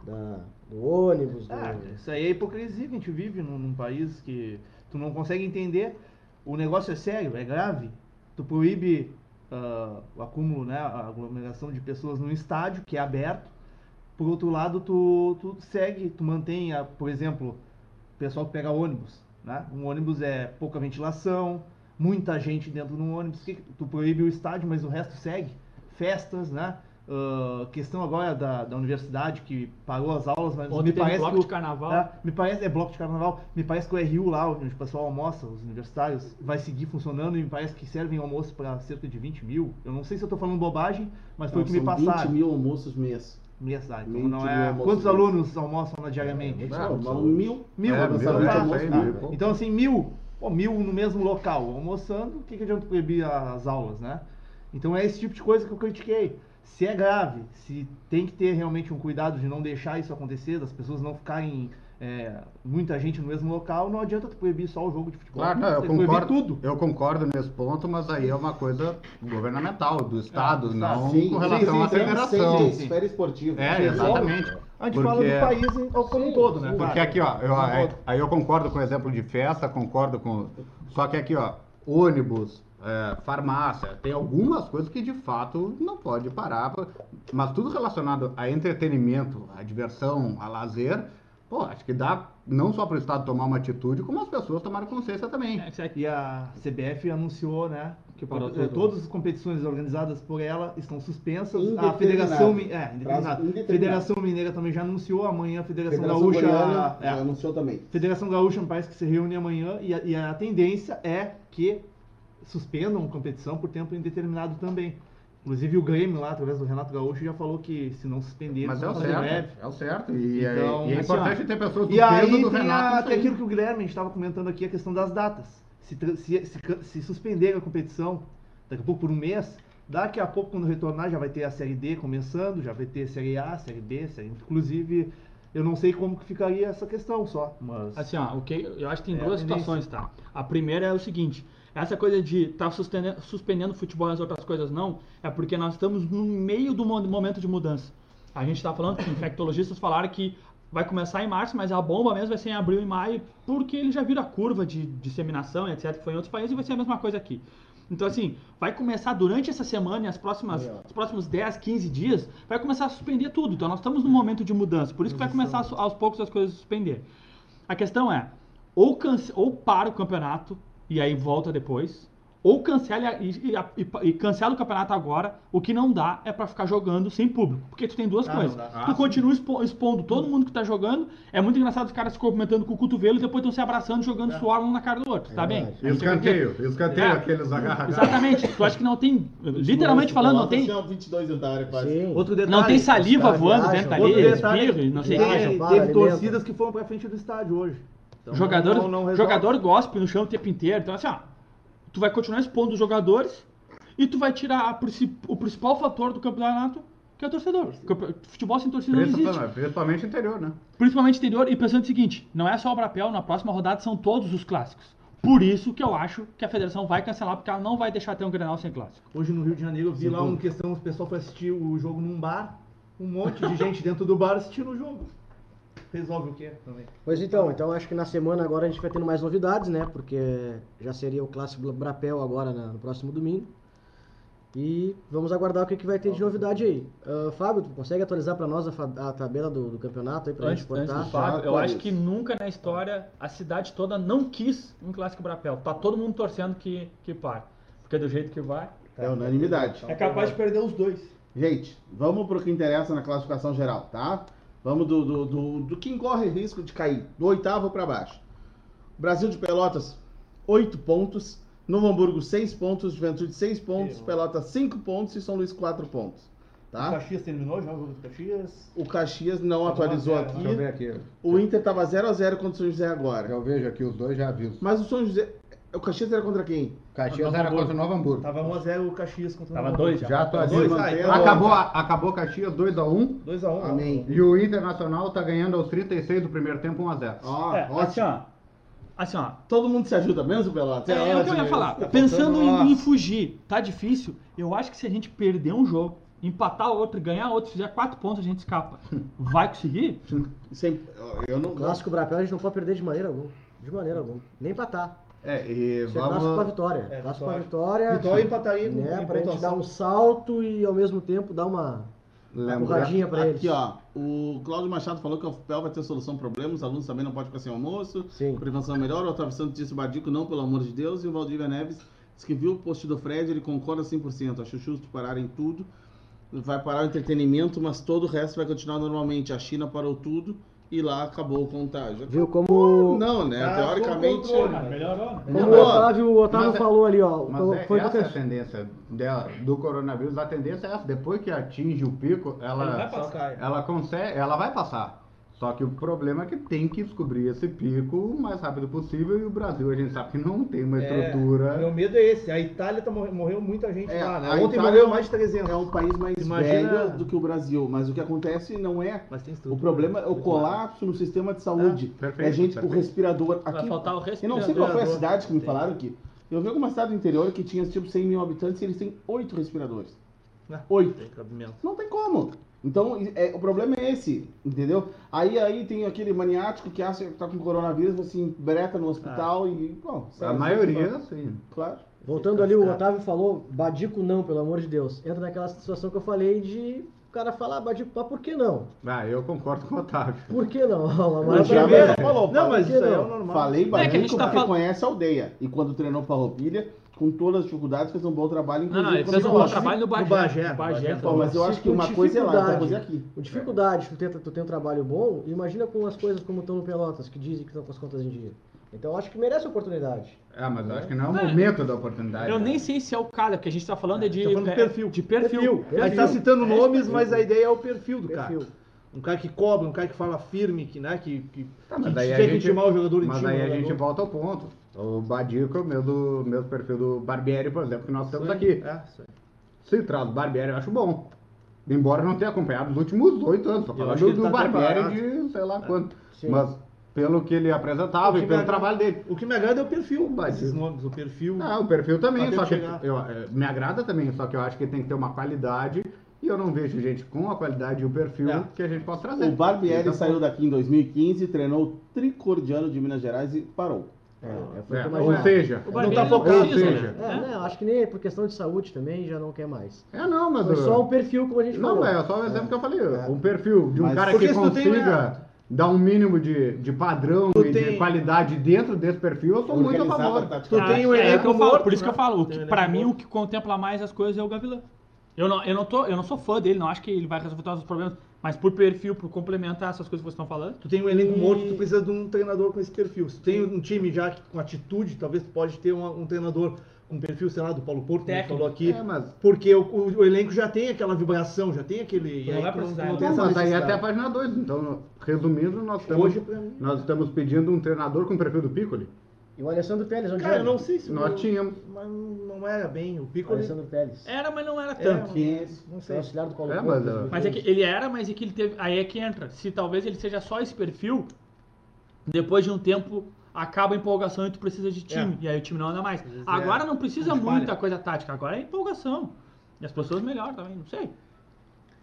da, do ônibus, do... Ah, isso aí é hipocrisia que a gente vive num, num país que tu não consegue entender. O negócio é sério, é grave. Tu proíbe ah, o acúmulo, né, a aglomeração de pessoas num estádio que é aberto. Por outro lado, tu, tu segue, tu mantém, a, por exemplo, pessoal que pega ônibus. Né? Um ônibus é pouca ventilação, muita gente dentro de um ônibus. que- Tu proíbe o estádio, mas o resto segue. Festas, né? Ah, questão agora da, da universidade que parou as aulas, mas Ontem me parece bloco que o- de carnaval. é, me parece é bloco de carnaval. Me parece que o RU lá, onde o pessoal almoça, os universitários, vai seguir funcionando e me parece que servem almoço para cerca de 20 mil. Eu não sei se eu estou falando bobagem, mas foi o que me passaram. 20 mil almoços mês. Ah, então 20 não é. Quantos alunos almoçam lá diariamente? Não, não, mil. Mil, É, tá? mil, é, Tá. almoço, é, mil. mil. Então, assim, mil, pô, mil no mesmo local, almoçando, o que, que adianta proibir as aulas, né? Então é esse tipo de coisa que eu critiquei. Se é grave, se tem que ter realmente um cuidado de não deixar isso acontecer, das pessoas não ficarem é, muita gente no mesmo local, não adianta tu proibir só o jogo de futebol. Claro, não, eu concordo, tudo. eu concordo nesse ponto, mas aí é uma coisa governamental, do Estado, Ah, não Sim, com relação sim, à sim, federação. sim, sim, esfera esportiva. É, Sim, exatamente. A gente fala do país como um todo, né? Porque aqui, ó, eu- aí, todo. aí eu concordo com o exemplo de festa, concordo com. Só que aqui, ó, ônibus, é, farmácia, tem algumas coisas que de fato não pode parar. Mas tudo relacionado a entretenimento, a diversão, a lazer, pô, acho que dá não só para o Estado tomar uma atitude, como as pessoas tomarem consciência também. É. E a CBF anunciou, né? Que tudo. Todas as competições organizadas por ela estão suspensas. A. Federação, é. Federação Mineira também já anunciou. Amanhã a Federação, Federação Gaúcha. Goiana é, já anunciou também. Federação Gaúcha me parece que se reúne amanhã e a, e a tendência é que suspendam a competição por tempo indeterminado também. Inclusive o Grêmio lá, através do Renato Gaúcho, já falou que se não suspender, Mas é o fazer greve. certo, é o certo. E, é- Então, e é assim, importante ter pessoas do E peso aí do tem Renato. a- tem aquilo que o Guilherme, a gente estava comentando aqui, a questão das datas. Se, se, se, ca- se suspender a competição, daqui a pouco por um mês, daqui a pouco quando retornar já vai ter a Série D começando, já vai ter Série A, Série B, série... inclusive eu não sei como que ficaria essa questão só, mas... Assim, ó, o que eu acho que tem É, duas situações, tá? A primeira é o seguinte, essa coisa de estar suspendendo, suspendendo o futebol e as outras coisas não, é porque nós estamos no meio do mo- momento de mudança. A gente está falando que infectologistas falaram que vai começar em março, mas a bomba mesmo vai ser em abril e maio, porque ele já vira a curva de disseminação, etc, que foi em outros países e vai ser a mesma coisa aqui. Então, assim, vai começar durante essa semana e as próximas, ó. os próximos 10, 15 dias, vai começar a suspender tudo. Então, nós estamos num momento de mudança. Por isso que vai começar aos- poucos as coisas a suspender. A questão é, ou, ou para o campeonato e aí volta depois, ou cancela e, e- e- e cancela o campeonato agora. O que não dá é pra ficar jogando sem público. Porque tu tem duas Ah, coisas. dá. tu Ah, continua expo- expondo todo mundo que tá jogando. É muito engraçado os caras se cumprimentando com o cotovelo e depois estão se abraçando, jogando suor um na cara do outro. Tá bem? verdade. Escanteio, escanteio, É. aqueles agarra Exatamente. Tu acha que não tem. Literalmente falando, não tem. 22 dentro da área quase. Sim. Outro detalhe, Não tem saliva voando dentro ali, Outro detalhe, espirro, não sei o para, teve torcidas que foram pra frente do estádio hoje. Então, jogador, não- não jogador gospe no chão o tempo inteiro. Então, assim, ó, tu vai continuar expondo os jogadores e tu vai tirar o principal fator do campeonato, que é o torcedor. Futebol sem torcida não existe. Principalmente, interior, né? Principalmente interior. E pensando o seguinte, não é só o Brapel, na próxima rodada são todos os clássicos. Por isso que eu acho que a federação vai cancelar, porque ela não vai deixar ter um Grenal sem clássico. Hoje no Rio de Janeiro eu vi lá uma questão, o pessoal foi assistir o jogo num bar, um monte de gente dentro do bar assistindo o jogo. Resolve o quê também? Pois então, então acho que na semana agora a gente vai tendo mais novidades, né? Porque já seria o clássico Brapel agora na- no próximo domingo. E vamos aguardar o que, que vai ter de novidade aí. Ah, Fábio, tu consegue atualizar para nós a, a tabela do, do campeonato aí pra Antes, gente cortar? Fábio, eu acho que nunca na história a cidade toda não quis um clássico Brapel. Tá todo mundo torcendo que, que pare. Porque do jeito que vai. É unanimidade. É capaz de perder os dois. Gente, vamos pro que interessa na classificação geral, tá? Vamos do, do, do, do quem corre risco de cair, do oitavo para baixo. Brasil de Pelotas, 8 pontos. Novo Hamburgo, 6 pontos. Juventude, 6 pontos. Eu- Pelotas, 5 pontos. E São Luís, 4 pontos. O Tá? Caxias terminou já o jogo do Caxias. O Caxias não atualizou zero, aqui. Deixa eu ver aqui. O Inter tava 0x0 contra o São José agora. Eu vejo aqui os dois já avisos. Mas o São José. O Caxias era contra quem? Caxias Novo era contra o Novo Hamburgo. Tava 1x0 o Caxias contra o Tava Novo dois Hamburgo. Já Tava atualizou. dois, ah, então Acabou, a- acabou Caxias 2x1 2x1. Amém. e o Internacional tá ganhando aos 36 do primeiro tempo 1x0. Ó, É, assim, ótimo. ó. Assim, ó. Todo mundo se ajuda, menos o Pelotas. É, é o que eu ia falar. Tá Pensando em, em fugir, tá difícil. Eu acho que se a gente perder um jogo, empatar outro, ganhar outro, fizer quatro pontos, a gente escapa. Vai conseguir? Sem- Eu não. Clássico Brapel a gente não pode perder de maneira alguma. De maneira alguma. Nem empatar. É, e Isso é clássico pra vamos. vitória. É, clássico pra vitória. vitória. Vitória empataria com né, com pra gente dar um salto e ao mesmo tempo dar uma, empurradinha pra eles. Aqui, ó. O Cláudio Machado falou que a FPEL vai ter solução para problemas. Os alunos também não podem ficar sem almoço. Sim. Prevenção é melhor. O Otávio Santos disse o Badico, não, pelo amor de Deus. E o Valdívia Neves disse que viu o post do Fred, ele concorda 100%. Acho justo parar em tudo. Vai parar o entretenimento, mas todo o resto vai continuar normalmente. A China parou tudo e lá acabou o contágio. Viu como, Não, né? Tá Teoricamente. controle. Melhorou. como o Otávio, o Otávio mas é- falou ali, ó. Mas é, foi essa é a tendência dela, do coronavírus. A tendência é essa. Depois que atinge o pico, vai ela, passar. Só cai. ela consegue, ela vai passar. Só que o problema é que tem que descobrir esse pico o mais rápido possível e o Brasil a gente sabe que não tem uma É, estrutura. meu medo é esse. A Itália tá, morreu, morreu muita gente É, lá, né? a Ontem Itália morreu é mais de 300. É um país mais Imagina- velho do que o Brasil, mas o que acontece não é. Mas tem O problema é o colapso no sistema de saúde. É, perfeito, é gente com perfeito. respirador. Vai Aqui, faltar o eu não sei qual foi a respirador. cidade que me Tem. falaram que. Eu vi alguma cidade do interior que tinha tipo 100 mil habitantes e eles têm oito respiradores. Oito. Não tem como. Então, é, o problema é esse, entendeu? Aí, aí tem aquele maniático que acha que tá com coronavírus, assim, breta no hospital e, bom... A maioria, sim. Claro. Voltando ali, o Otávio falou, Badico não, pelo amor de Deus. Entra naquela situação que eu falei de o cara falar, ah, Badico, mas por que não? Ah, eu concordo com o Otávio. Por que não? O parte- já falou, Não, mas isso aí é não? o normal. Falei É que a gente Badico tá porque fal- conhece a aldeia. E quando treinou Farroupilha, com todas as dificuldades, fez um bom trabalho, Não, não, inclusive ele fez um bom trabalho no Bagé. No Bagé, No Bagé, Pô, mas eu acho que uma coisa é lá, outra coisa é dificuldade- aqui. Com dificuldade, tu, tenta, tu tem um trabalho bom, imagina com as coisas como estão no Pelotas, que dizem que estão com as contas em dia. Então eu acho que merece oportunidade. Ah, mas eu acho que não é o É. momento da oportunidade. Eu né? nem sei se é o cara, porque a gente tá falando é de, Tá falando de é, perfil. de perfil. A gente tá citando É, nomes, perfil. mas a ideia é o perfil do Perfil. cara. Um cara que cobra, um cara que fala firme, que, né, que, que, Tá, que mas daí se a que gente- intimar o jogador Mas intima aí o a gente volta ao ponto. O Badico é o mesmo, mesmo perfil do Barbieri, por exemplo, que nós temos aqui. É. Se traz o Barbieri, eu acho bom. Embora não tenha acompanhado os últimos oito anos. Eu falando ele do tá Barbieri de sei lá quanto. Sim. Mas pelo que ele apresentava e pelo me trabalho agrada- dele. O que me agrada é o perfil, Badico. esses nomes, o perfil. Ah, o perfil também, só que eu, eh, me agrada também, só que eu acho que tem que ter uma qualidade e eu não vejo gente com a qualidade e o perfil É. que a gente possa trazer. O Barbieri Então, saiu daqui em 2015, treinou o Tricordiano de Minas Gerais e parou. É, é, foi o é, que eu ou seja, O Não tá não focado, ou né? seja, É, né, acho que nem por questão de saúde também já não quer mais. é não, mas Foi só um perfil, como a gente Não, falou. é só o exemplo que eu falei. É. Um perfil de um Mas- cara que consiga dar um mínimo de, de padrão Tu e tem- de qualidade dentro desse perfil, eu sou muito a favor. tá- Tu tem o é, elenco falo, morto, por isso que né? eu falo, o Tem que, o pra elenco mim o que contempla mais as coisas é o Gavilã. Eu não, eu não tô, eu não sou fã dele, não acho que ele vai resolver todos os problemas, mas por perfil, por complementar essas coisas que vocês estão falando. Tu tem um elenco E- morto, tu precisa de um treinador com esse perfil. Se tu tem um time já com atitude, talvez tu pode ter um, um treinador com perfil, sei lá, do Paulo Porto, que a gente Técnico. falou aqui. É, mas, Porque o, o- o elenco já tem aquela vibração, já tem aquele. Não aí vai precisar, tu né? tem não, essa mas aí é até a página 2. Então, resumindo, nós estamos, Hoje, mim. nós estamos pedindo um treinador com o perfil do Piccoli. E o Alessandro Teles, onde Cara, era? eu não sei se. Nós o- tínhamos. Mas não era bem. O O Piccoli. Alessandro Teles. Era, mas não era É, tanto. É esse? Não Foi sei. auxiliar do Paulo É, mas, 2013. Mas é que ele era, mas é que ele teve. Aí é que entra. Se talvez ele seja só esse perfil, depois de um tempo acaba a empolgação e tu precisa de time. É. E aí o time não anda mais. vezes Agora é não precisa muita coisa tática, agora é empolgação. E as pessoas melhor também, não sei.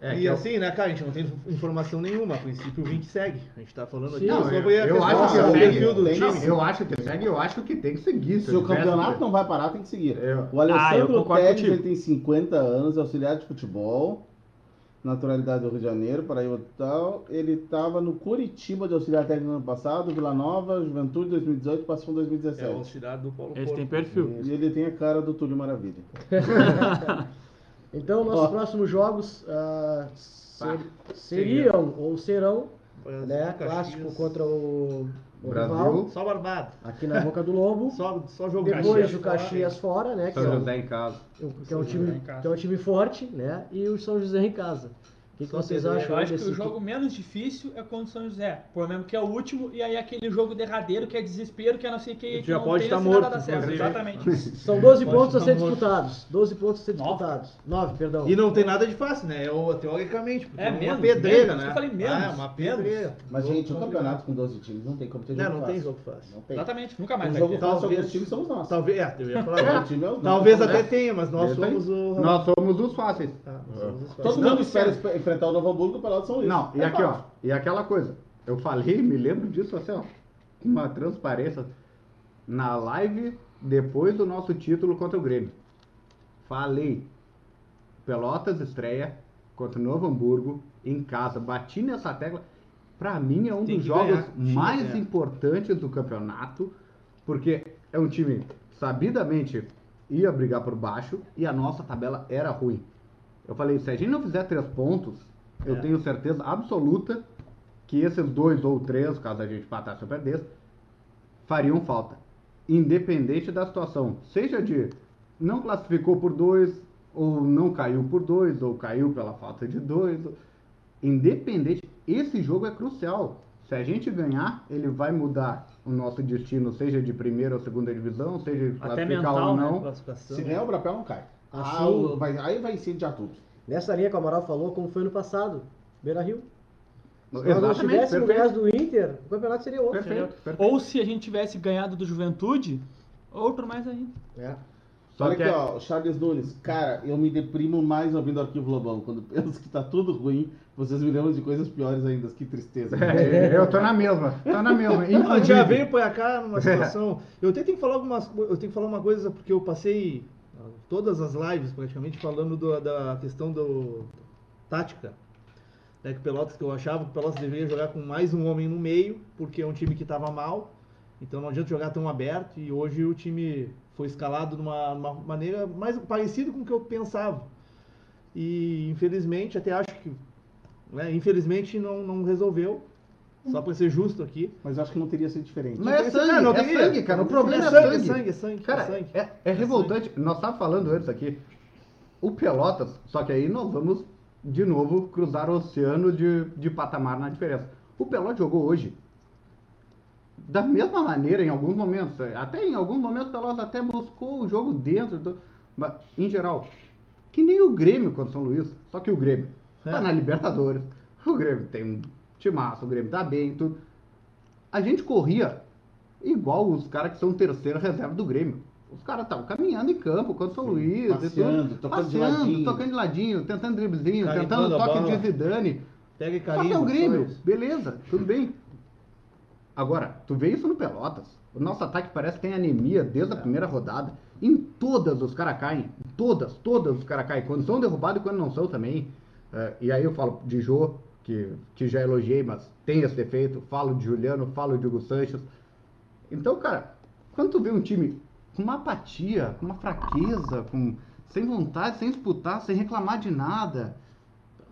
É, e é o- assim, né, cara, a gente não tem informação nenhuma. A princípio, o Vink segue. A gente tá falando aqui Sim. Não, sobre eu, eu acho que segue. perfil do Tem- time. Eu acho que segue, eu acho que tem que seguir. Se o campeonato não vai parar, tem que seguir. Eu- O Ah, Alessandro Teles, contigo. ele tem 50 anos, é auxiliar de futebol, naturalidade do Rio de Janeiro, Paraíba e tal. Ele estava no Curitiba de auxiliar técnico no ano passado, Vila Nova, Juventude 2018, passou em É o 2017. auxiliar do Paulo Eles Porto. têm perfil. E ele tem a cara do Túlio Maravilha. Então, nossos Ó. próximos jogos ah, ser- seriam ou serão, Brasil, né? Caxias. Clássico contra o, o Brasil. rival, Só barbado. aqui na Boca do Lobo. Só, só jogo Depois o Caxias fora, né? Que São é, um, José em casa. que é um time, que é um time forte, né? E o São José em casa. O que, que vocês acham Eu acho que desse o jogo menos difícil é contra o São José. Por mesmo que é o último, e aí aquele jogo derradeiro que é desespero, que é não sei o que. Que já não pode tá nada morto, dá certo. inclusive. Exatamente. São 12 Pode pontos a tá ser morto. disputados. 12 pontos a ser disputados. 9, perdão. E não tem nada de fácil, né? Eu, teoricamente, porque É é, uma menos, pedreira, menos, né? eu falei menos, Ah, é uma pedreira. Mas, gente, o Jogo campeonato com 12 times não tem como ter Não, jogo não fácil. tem jogo fácil. Não tem. Exatamente, nunca mais O jogo fácil Talvez- alguns times somos nós. Talvez, é, eu ia falar. É, o agora. time é o- Talvez não, até né? tenha, mas nós somos o. Nós somos os fáceis. Ah, os Todo Não, mundo espera esp- enfrentar o Novo Hamburgo pelo lado São Luís. Não, e É aqui, ó, fácil. e aquela coisa. Eu falei, me lembro disso assim, ó, com uma transparência na live depois do nosso título contra o Grêmio. Falei, Pelotas estreia contra o Novo Hamburgo em casa. Bati nessa tecla. Pra mim é um Tem dos jogos ganhar, mais importantes do campeonato, porque é um time sabidamente ia brigar por baixo e a nossa tabela era ruim. Eu falei, se a gente não fizer três pontos, eu É. tenho certeza absoluta que esses dois ou três, caso a gente empatasse ou perdesse, fariam falta. Independente da situação. Seja de não classificou por dois, ou não caiu por dois, ou caiu pela falta de dois. independente, esse jogo é crucial. Se a gente ganhar, ele vai mudar o nosso destino, seja de primeira ou segunda divisão, seja de Até classificar mental, ou né? não. Classificação. Se ganhar o Brapel, não cai. Ah, Assim- o- vai- aí vai incendiar tudo. Nessa linha que o Amaral falou, como foi no passado. Beira Rio. Se nós não tivéssemos ganhado do Inter, o campeonato seria outro. Perfeito, perfeito. Ou se a gente tivesse ganhado do Juventude, outro mais ainda. É. Só Olha que aqui, é- ó, o Charles Nunes. Cara, eu me deprimo mais ouvindo Arquivo Lobão. Quando penso que tá tudo ruim, vocês me lembram de coisas piores ainda. Que tristeza. É, eu tô na mesma, tô na mesma. Ah, já veio pra cá numa situação. Eu até tenho que falar algumas. Eu tenho que falar uma coisa, porque eu passei ah, todas as lives praticamente falando do- da questão do tática. Né, que Pelotas, que eu achava que o Pelotas deveria jogar com mais um homem no meio, porque é um time que estava mal. Então não adianta jogar tão aberto. E hoje o time foi escalado de uma, uma maneira mais parecida com o que eu pensava. E infelizmente, até acho que. né, infelizmente não, não resolveu. Só para ser justo aqui. Mas eu acho que não teria sido diferente. Mas é sangue, não é teria. sangue, cara. O problema é é sangue, é sangue. sangue, é sangue. Cara, é sangue. é, é revoltante. Nós estávamos falando antes aqui. O Pelotas, só que aí nós vamos de novo cruzar o oceano de, de patamar na diferença. O Pelotas jogou hoje da mesma maneira em alguns momentos. Até em alguns momentos o Pelotas até buscou o jogo dentro, do, mas, em geral. Que nem o Grêmio contra o São Luís. Só que o Grêmio tá É. na Libertadores. O Grêmio tem um timaço, o Grêmio tá bem, tudo. A gente corria igual os caras que são terceira reserva do Grêmio. Os caras estavam caminhando em campo contra o São Luís. passeando, tudo, tocando de passeando, ladinho. tocando de ladinho, tentando driblezinho, tentando toque bola. de Zidane. Pega e Só que carimba. é o Grêmio, beleza, tudo bem. Agora, tu vê isso no Pelotas. O nosso ataque parece que tem anemia desde a primeira rodada. Em todas os caras caem. Em Todas, todas os caras caem. Quando são derrubados e quando não são também. É, e aí eu falo de Jô, que, que já elogiei, mas tem esse defeito. Falo de Juliano, falo de Hugo Sanches. Então, cara, quando tu vê um time com uma apatia, com uma fraqueza, com, sem vontade, sem disputar, sem reclamar de nada.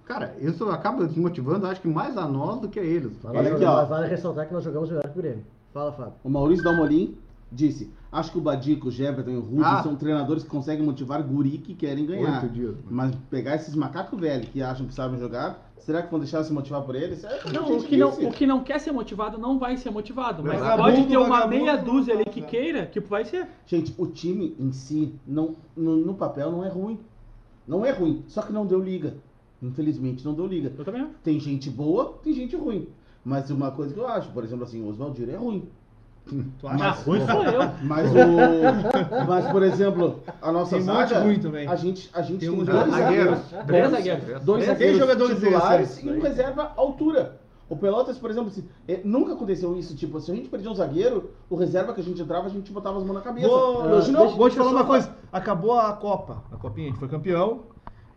Cara, isso acaba desmotivando, acho que mais a nós do que a eles. Olha vale, aqui, ó. vale ressaltar que nós jogamos melhor que o Grêmio. Fala, Fábio. O Maurício Dalmolin disse: Acho que o Badico, o Jefferson e o Rudy Ah. são treinadores que conseguem motivar guri que querem ganhar. Oito dias. Mas pegar esses macacos velhos que acham que sabem jogar, será que vão deixar se motivar por eles? É, Não, o que não, o que não quer ser motivado não vai ser motivado. Mas Vagabundo, pode ter uma vagabundo, meia dúzia ali que vagabundo. queira, que vai ser. Gente, o time em si, não, no, no papel, não é ruim. Não é ruim. Só que não deu liga. Infelizmente, não deu liga. Eu também acho. Tem gente boa, tem gente ruim. Mas uma coisa que eu acho, por exemplo, assim, o Oswaldir é ruim. Tu acha? Ah, ruim sou eu. Mas o. mas, por exemplo, a nossa Tem um zaga. ruim também. A gente, a gente Tem tem, uns dois zagueiros. zagueiros. Três zagueiros. Dois Três zagueiros jogadores titulares interessantes, e um reserva altura. O Pelotas, por exemplo, assim, nunca aconteceu isso. Tipo, se a gente perdia um zagueiro, o reserva que a gente entrava, a gente botava as mãos na cabeça. Vou, Hoje não. deixa- vou te falar uma coisa. Acabou a Copa. A Copinha, a gente foi campeão.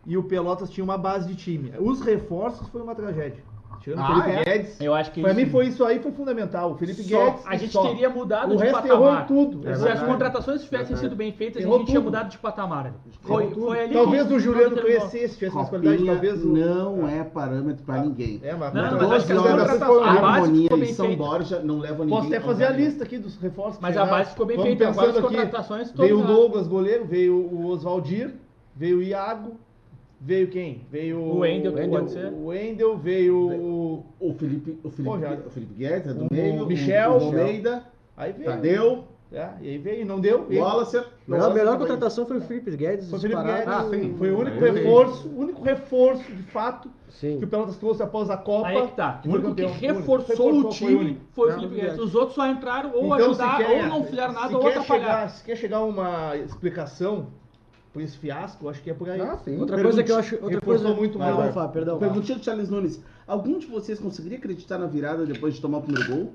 E o Pelotas tinha uma base de time. Os reforços foi uma tragédia. Tirando Ah, o Felipe é? Guedes. Eu acho que Pra isso- mim foi isso aí, foi fundamental. O Felipe Só- Guedes. a gente só. teria mudado O de resto errou patamar. em tudo. É Se as contratações tivessem sido bem feitas, a Errou gente tinha tudo. mudado de patamar. Errou Foi, foi ali talvez o Juliano conhecesse, tivesse mais qualidade, talvez o. não é parâmetro pra ninguém. É, mas, Não, mas acho que a a base Harmonia e São. Borja não leva ninguém Posso até fazer a lista aqui dos reforços. que Mas a base ficou bem feita. Agora as contratações todas. Veio o Douglas, goleiro, veio o Oswaldir, veio o Iago, veio quem? Veio O Wendel, que Wendel, pode ser. O Wendel, veio o. O Felipe, o Felipe, o Felipe Guedes é do o meio, Michel. o, o Almeida, Aí veio. Tadeu, É, e aí veio, não deu. o veio. Wallace. A melhor, contratação foi o Felipe Guedes. Foi o Felipe. Guedes. Ah, sim. Foi o único Aí reforço, o único reforço de fato Sim. que o Pelotas trouxe após a Copa. Aí é que tá. O único que. O único. reforçou Reforçou, o time foi o É, Felipe Felipe Guedes. Os outros só entraram ou Então, ajudaram, quer- ou não fizeram nada, ou atrapalharam. chegar, Se quer chegar a uma explicação por esse fiasco, acho que é por aí. Ah, sim. Outra coisa que eu acho. Outra coisa muito mal. vai, Fábio, perdão. Perguntinha do Charles Nunes. Algum de vocês conseguiria acreditar na virada depois de tomar o primeiro gol?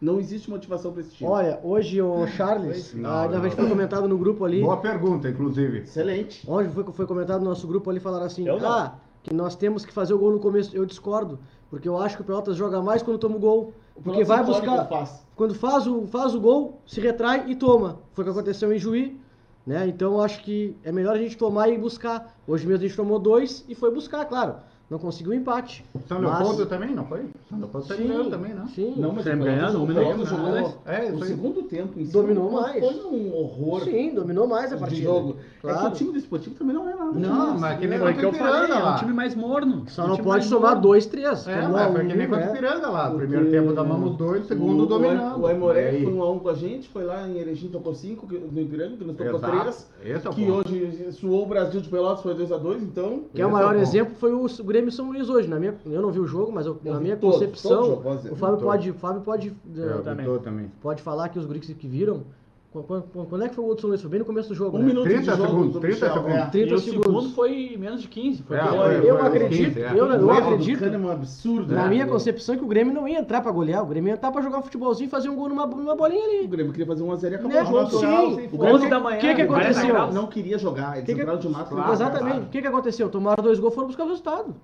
Não existe motivação pra esse time. Olha, hoje o Charles, Não, ah, ainda não. foi comentado no grupo ali. Boa pergunta, inclusive. Excelente. Onde foi, foi comentado no nosso grupo ali, falaram assim, ah, que nós temos que fazer o gol no começo. Eu discordo, porque eu acho que o Pelotas joga mais quando toma o gol. Porque vai buscar, quando faz o, faz o gol, se retrai e toma. Foi o que aconteceu em Juí, né? Então acho que é melhor a gente tomar e buscar. Hoje mesmo a gente tomou dois e foi buscar, claro. Não conseguiu empate. São Mas- Leopoldo também, não foi? São Leopoldo tá ganhando também, né? Sim. Não, mas Grêmio ganhando, um né? É, isso o segundo tempo em Dominou mais. Foi um horror Sim, dominou mais a partida. jogo. É que Claro. o time do esportivo também não é nada. Não, mas que nem Foi o contra que eu falei, Ipiranga é um lá. time mais morno. Só não pode somar morno. dois, três. É, Tomou mas foi que nem contra o né? Ipiranga lá. Porque Primeiro tempo tomamos dois, segundo o, dominando. O Aimoré foi um a um com a gente, foi lá em Erechim, tocou cinco no Ipiranga, que nos tocou três. É Que hoje suou o Brasil de Pelotas, foi 2x2, então. Que é o maior é exemplo foi o o Grêmio São Luís hoje. Na minha, eu não vi o jogo, mas eu- Eu na minha todo, todo concepção, jogo, dizer, o Fábio todo. pode, o Fábio pode, É, eh, o também. Pode falar que os guris que viram. Qu- qu- Quando é que foi o gol do São Luís? Foi bem no começo do jogo. Um né? minuto 30 de jogo segundos, do 30 Michel, segundos. é. 30 e o segundos. segundo foi menos de 15. Foi É, dois. foi- eu foi acredito, 15, é. eu, eu O acredito é um absurdo. na né? minha concepção que o Grêmio não ia entrar pra golear. O Grêmio ia entrar pra jogar um futebolzinho e fazer um gol numa, numa bolinha O ali. Grêmio queria fazer 1x0 e acabou Né? o jogo. Sim. O fome. Grêmio 11 da manhã. que que 40 aconteceu? não queria jogar, eles Que que- entraram de. Claro, Exatamente. claro. O que, que aconteceu? Tomaram dois gols e foram buscar o resultado.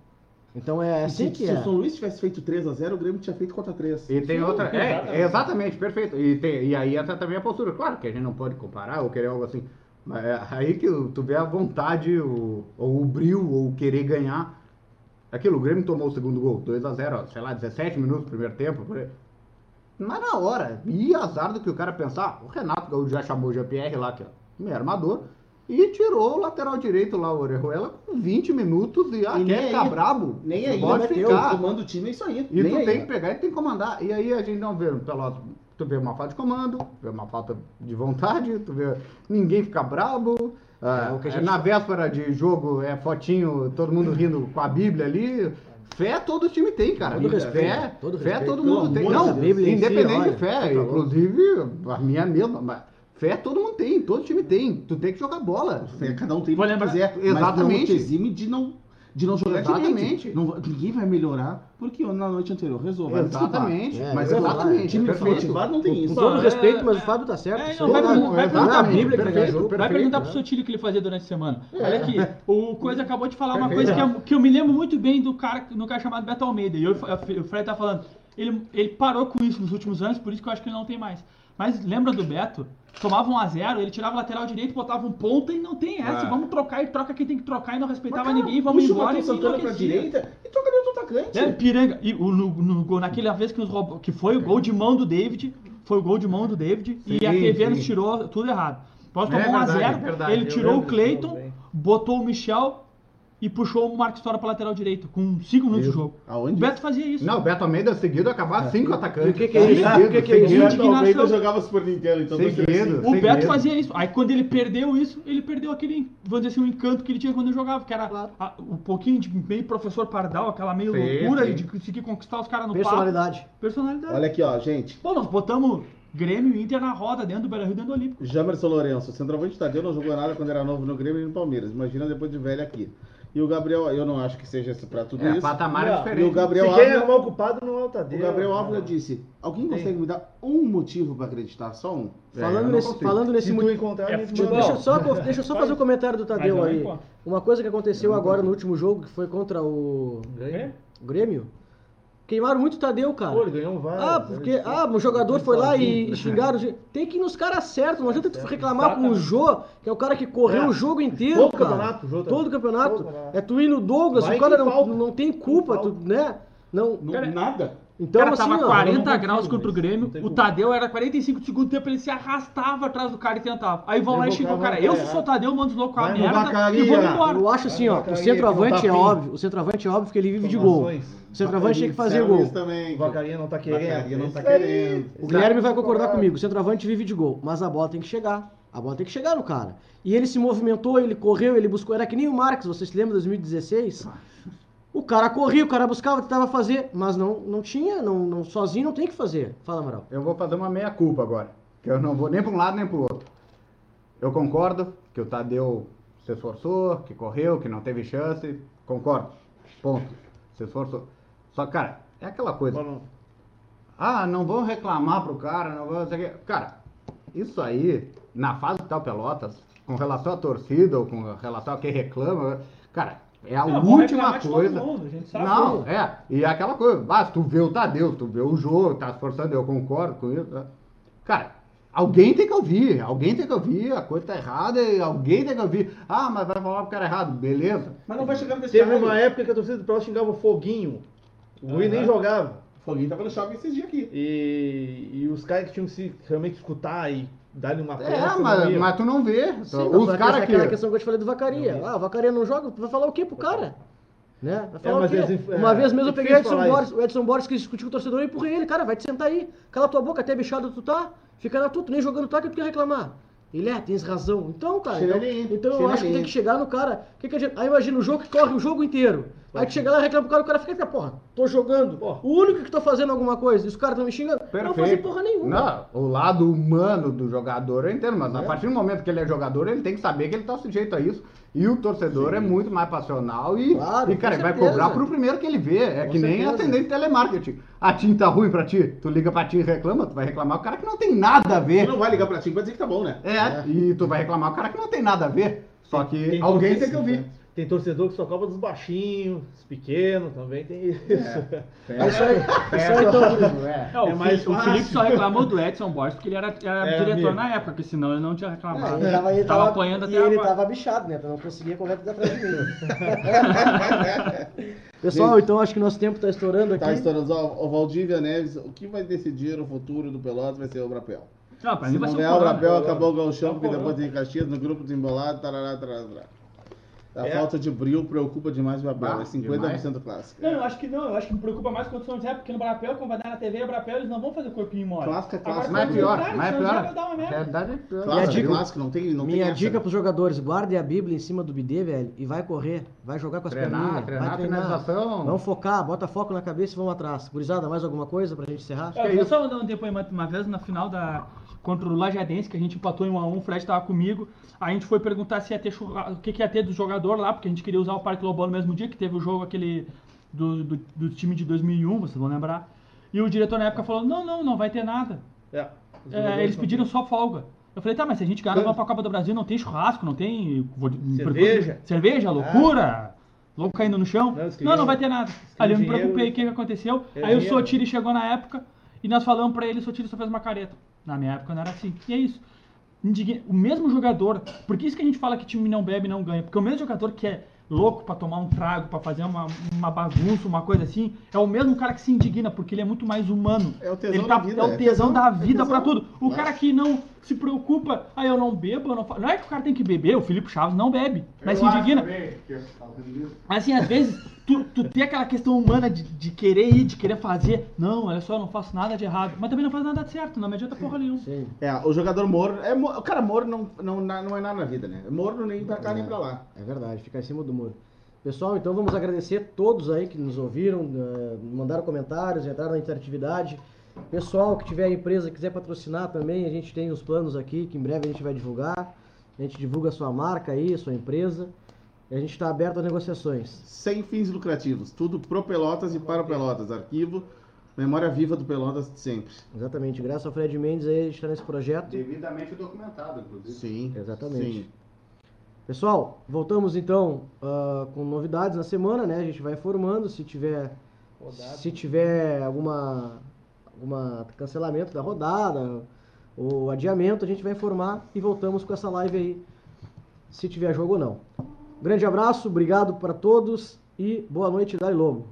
Então é assim se, que se é. o São Luís tivesse feito 3x0, o Grêmio tinha feito contra 3. E tem Sim, outra. É, exatamente. exatamente, perfeito. E, tem, e aí entra também a postura. Claro que a gente não pode comparar ou querer algo assim. Mas é aí que tu vê a vontade, o, ou o brilho, ou o querer ganhar. Aquilo, o Grêmio tomou o segundo gol, 2x0, sei lá, 17 minutos do primeiro tempo. por aí. Mas na hora, e azar do que o cara pensar, o Renato Gaúcho já chamou o Jean-Pierre lá, que é meio armador, e tirou o lateral direito lá, o Orejuela, com 20 minutos e, ah, E quer aí. ficar brabo? Nem aí, pode né? ficar. O comando do time é isso aí. E Nem tu aí. tem que pegar e tem que comandar. E aí a gente não vê, Pelotas, tu vê uma falta de comando, vê uma falta de vontade, tu vê ninguém fica brabo. ah, É o que a gente- Na véspera de jogo é fotinho, todo mundo rindo com a Bíblia ali. Fé todo time tem, cara. Todo fé, respeito, todo fé respeito. todo Pelo mundo tem. Não, independente de fé. tá. Inclusive, a minha mesma. Mas fé todo mundo tem, todo time tem. Tu tem que jogar bola. É, Cada um tem Vou que lembrar-. Mas Exatamente. não te exime de não, de não jogar Exatamente. direito. Não, ninguém vai melhorar porque na noite anterior rezou. vai Exatamente. É, mas falar, exatamente. Time perfeito. motivado não tem Com isso. todo é- respeito, mas o Fábio tá certo. É, não, vai, não vai, é- vai perguntar não é a Bíblia perfeito. Vai perguntar pro Sotile o que ele fazia durante a semana. Olha aqui, o Coisa acabou de falar uma coisa que eu, que eu me lembro muito bem do cara, no cara chamado Beto Almeida. E eu, o Fred tá falando, ele, ele parou com isso nos últimos anos, por isso que eu acho que ele não tem mais. Mas lembra do Beto? Tomava um a 0 ele tirava o lateral direito, botava um ponta e não tem essa. É. Vamos trocar e troca quem tem que trocar e não respeitava Mas, cara, ninguém, vamos embora e Santana pra direita e toca dentro do atacante. É, Piranga. E o, no, no naquela vez que nos roubou, que foi o gol de mão do David, foi o gol de mão do David, e Sim, a TV nos tirou tudo errado. Nós É tomou 1 a verdade, 0 verdade, ele tirou o Cleiton, botou o Michel e puxou o Marcos História pra lateral direito, com 5 minutos de jogo. Aonde? O Beto fazia isso. Não, o Beto Almeida seguido acabar cinco atacantes. E o que que é isso? Seguido, O que que é isso? seguido. Indignação. Não, Almeida jogava Super Nintendo, então Seguido. cinco. O Seguido. Beto fazia isso. Aí quando ele perdeu isso, ele perdeu aquele, vamos dizer assim, o encanto que ele tinha quando ele jogava, que era Claro. a- um pouquinho de meio professor Pardal, aquela meio Sim, loucura sim. de conseguir conquistar os caras no Personalidade. papo. Personalidade. Olha aqui, ó, gente. Pô, nós botamos Grêmio e Inter na roda, dentro do Beira-Rio, dentro do Olímpico. Jamerson Lourenço, centroavante Tadeu não jogou nada quando era novo no Grêmio e no Palmeiras. Imagina depois de velho aqui. E o Gabriel, eu não acho que seja pra tudo É, isso. patamar Não, é E diferente. o Gabriel Se quem Ávila, arrumar o culpado não é o Tadeu. o Gabriel não. Ávila disse: Alguém consegue me dar um motivo pra acreditar? Só um? É, Falando nesse, consigo. falando nesse Se tu mo- encontrar, É. Deixa eu só, deixa eu só fazer o comentário do Tadeu aí. Uma coisa que aconteceu agora no último jogo, que foi contra o Ganha. o Grêmio. Queimaram muito o Tadeu, cara. Pô, ele ganhou vários. Ah, porque ah, o jogador foi lá e, e xingaram. Tem que ir nos caras certos. Não adianta tu reclamar com o Jô, que é o cara que correu É. o jogo inteiro, Todo cara. campeonato, o Jô Todo campeonato. todo campeonato. É tu ir no Douglas, Vai o cara não, não tem culpa, tu, né? Não. Não, Cara, nada. Então, o cara assim, tava ó, 40 eu não graus contra o mas Grêmio, tem o. Tadeu era 45 do segundo tempo, ele se arrastava atrás do cara e tentava. Aí vão lá e xingam o cara. Eu, se sou o Tadeu, mando os loucos com a merda e vamos embora. Eu acho assim, ó, o centroavante é óbvio. O centroavante é óbvio que ele vive de gol. O centroavante tinha que fazer gol. também. O Vacaria não tá querendo. Vacaria não tá querendo. O Guilherme vai concordar comigo. O centroavante vive de gol, mas a bola tem que chegar. A bola tem que chegar no cara. E ele se movimentou, ele correu, ele buscou. Era que nem o Marques, vocês se lembram de 2016? O cara corria, o cara buscava, tentava fazer, mas não, não tinha, não, não, sozinho não tem que fazer. Fala, Amaral. Eu vou fazer uma meia-culpa agora. Que eu não vou nem para um lado nem para o outro. Eu concordo que o Tadeu se esforçou, que correu, que não teve chance. Concordo. Ponto. Se esforçou. Só, cara, é aquela coisa. Mano, Ah, não vão reclamar pro cara, não vão. Cara, isso aí, na fase que tá o Pelotas, com relação à torcida ou com relação a quem reclama, cara, é a Não, última coisa. mundo, a gente sabe. Não, é. E é aquela coisa, ah, se tu vê o Tadeu, se tu vê o jogo, tá se esforçando, eu concordo com isso. Cara, Alguém tem que ouvir, alguém tem que ouvir, a coisa tá errada e alguém tem que ouvir. Ah, mas vai falar pro cara errado, beleza. Mas não vai chegar nesse Teve uma época que a torcida do Pelotas xingava o Foguinho. O Guri nem Aham. jogava. O Foguinho tava no shopping esses dias aqui. E, e os caras que tinham que se realmente escutar e dar-lhe uma É, peça, não mas, mas tu não vê. Sim, Os caras é aquela que. questão que eu te falei do Vacaria. Ah, o Vacaria não joga, tu vai falar o quê pro cara? Né? Vai falar É, o quê? eles- é, Uma vez mesmo é eu peguei o Edson Borges, o Edson Borges que discutiu com o torcedor e empurrei ele, cara, vai te sentar aí, cala tua boca, até bichado tu tá, fica na tua, tu nem jogando tá que tu quer reclamar. Ele é, tens razão. Então, cara, então, então eu acho que tem que chegar no cara. Que que a gente, aí imagina o jogo que corre o jogo inteiro. Aí tu chega lá e reclama pro cara, o cara fica, fica, porra, tô jogando. Porra. O único que tô fazendo alguma coisa, e os caras estão me xingando. Eu Não vou fazer porra nenhuma. Não, o lado humano do jogador eu entendo, mas a É. partir do momento que ele é jogador, ele tem que saber que ele tá sujeito a isso. E o torcedor é muito mais passional e, Claro, e cara, ele vai cobrar pro primeiro que ele vê. É Com que nem certeza. atendente de telemarketing. A TIM tá ruim pra ti, tu liga pra TIM e reclama, tu vai reclamar o cara que não tem nada a Tu ver. não vai ligar pra ti, vai dizer que tá bom, né? É, e tu vai reclamar o cara que não tem nada a ver. Só que Tem alguém tem que ouvir. Tem torcedor que só cobra dos baixinhos, dos pequenos, também tem isso. É isso aí. Isso aí, então. É. É, o, É mais Fili- o. Felipe só reclamou do Edson Borges porque ele era, era É, diretor amigo. na época, porque senão ele não tinha reclamado. É, ele tava, ele Tava tava, apanhando e até ele agora. tava bichado, né? Não conseguia correr atrás de mim. Pessoal, então acho que nosso tempo tá estourando aqui. Tá estourando. Ó, O Valdívia Neves, o que vai decidir o futuro do Pelotas vai ser o Brapel. Não, pra Se mim vai não ser o. Brapel, acabou o Galchão, É porque depois tem Caxias no grupo desembolado, tarará, tarará, tarará. A É. falta de brilho preocupa demais o Brapel, Ah, é 50% clássico. Não, eu acho que não, eu acho que me preocupa mais quando o São José, porque no Brapel, como vai dar na TV, o Brapel, eles não vão fazer corpinho mole. Clássica, Agora, clássica. Mas é quando pior, mas é pior. A realidade é pior. Clássico, dica- clássico, não tem, não Minha tem dica pros jogadores, guardem a Bíblia em cima do bidê, velho, e vai correr, vai jogar com as Treinar, perninhas, treinar, vai treinar. finalização. Vamos focar, bota foco na cabeça e vamos atrás. Gurizada, mais alguma coisa pra gente encerrar? Eu vou só dar um depoimento uma vez na final da contra o Lajadense, que a gente empatou em 1 a 1 o Fred tava comigo. A gente foi perguntar se ia ter churra- o que, que ia ter do jogador lá, porque a gente queria usar o Parque Lobão no mesmo dia que teve o jogo aquele do, do, do time de 2001, vocês vão lembrar. E o diretor na época falou: "Não, não, não vai ter nada". É, É, eles pediram só folga. Eu falei, tá, mas se a gente ganhar, vamos pra Copa do Brasil, não tem churrasco, não tem. Cerveja. Cerveja, loucura! Louco caindo no chão. Não, Não, não vai ter nada. Aí eu me preocupei, o que, que aconteceu? Aí o. Sotiri chegou na época e nós falamos pra ele, o Sotiri só fez uma careta. Na minha época não era assim. E é isso. O mesmo jogador, por que isso que a gente fala que time não bebe não ganha? Porque o mesmo jogador que é louco pra tomar um trago, pra fazer uma, uma bagunça, uma coisa assim, é o mesmo cara que se indigna, porque ele é muito mais humano. É o tesão ele tá, da vida, É o é tesão tesão, da é vida tesão. pra tudo. O cara que não se preocupa, ah, eu não bebo, eu não faço. Não é que o cara tem que beber, o Felipe Chaves não bebe, mas se indigna. Assim, às vezes, tu, tu tem aquela questão humana de, de querer ir, de querer fazer. Não, olha só, eu não faço nada de errado. Mas também não faz nada de certo, não me adianta porra nenhuma. Sim. É, o jogador morno, é, o cara morno não, não, não é nada na vida, né? Morno nem pra cá nem pra lá. É verdade, ficar em cima do muro. Pessoal, então vamos agradecer todos aí que nos ouviram, eh, mandaram comentários, entraram na interatividade. Pessoal que tiver empresa quiser patrocinar também, a gente tem os planos aqui que em breve a gente vai divulgar. A gente divulga a sua marca aí, a sua empresa. A gente está aberto a negociações. Sem fins lucrativos, tudo pro Pelotas e para o Pelotas. Arquivo, memória viva do Pelotas de sempre. Exatamente, graças ao Fred Mendes aí a gente está nesse projeto. Devidamente documentado, inclusive. Sim. Exatamente. Sim. Pessoal, voltamos então ah, com novidades na semana, né? A gente vai informando se tiver se tiver alguma alguma cancelamento da rodada ou adiamento, a gente vai informar e voltamos com essa live aí, se tiver jogo ou não. Grande abraço, obrigado para todos e boa noite, Dai Lobo.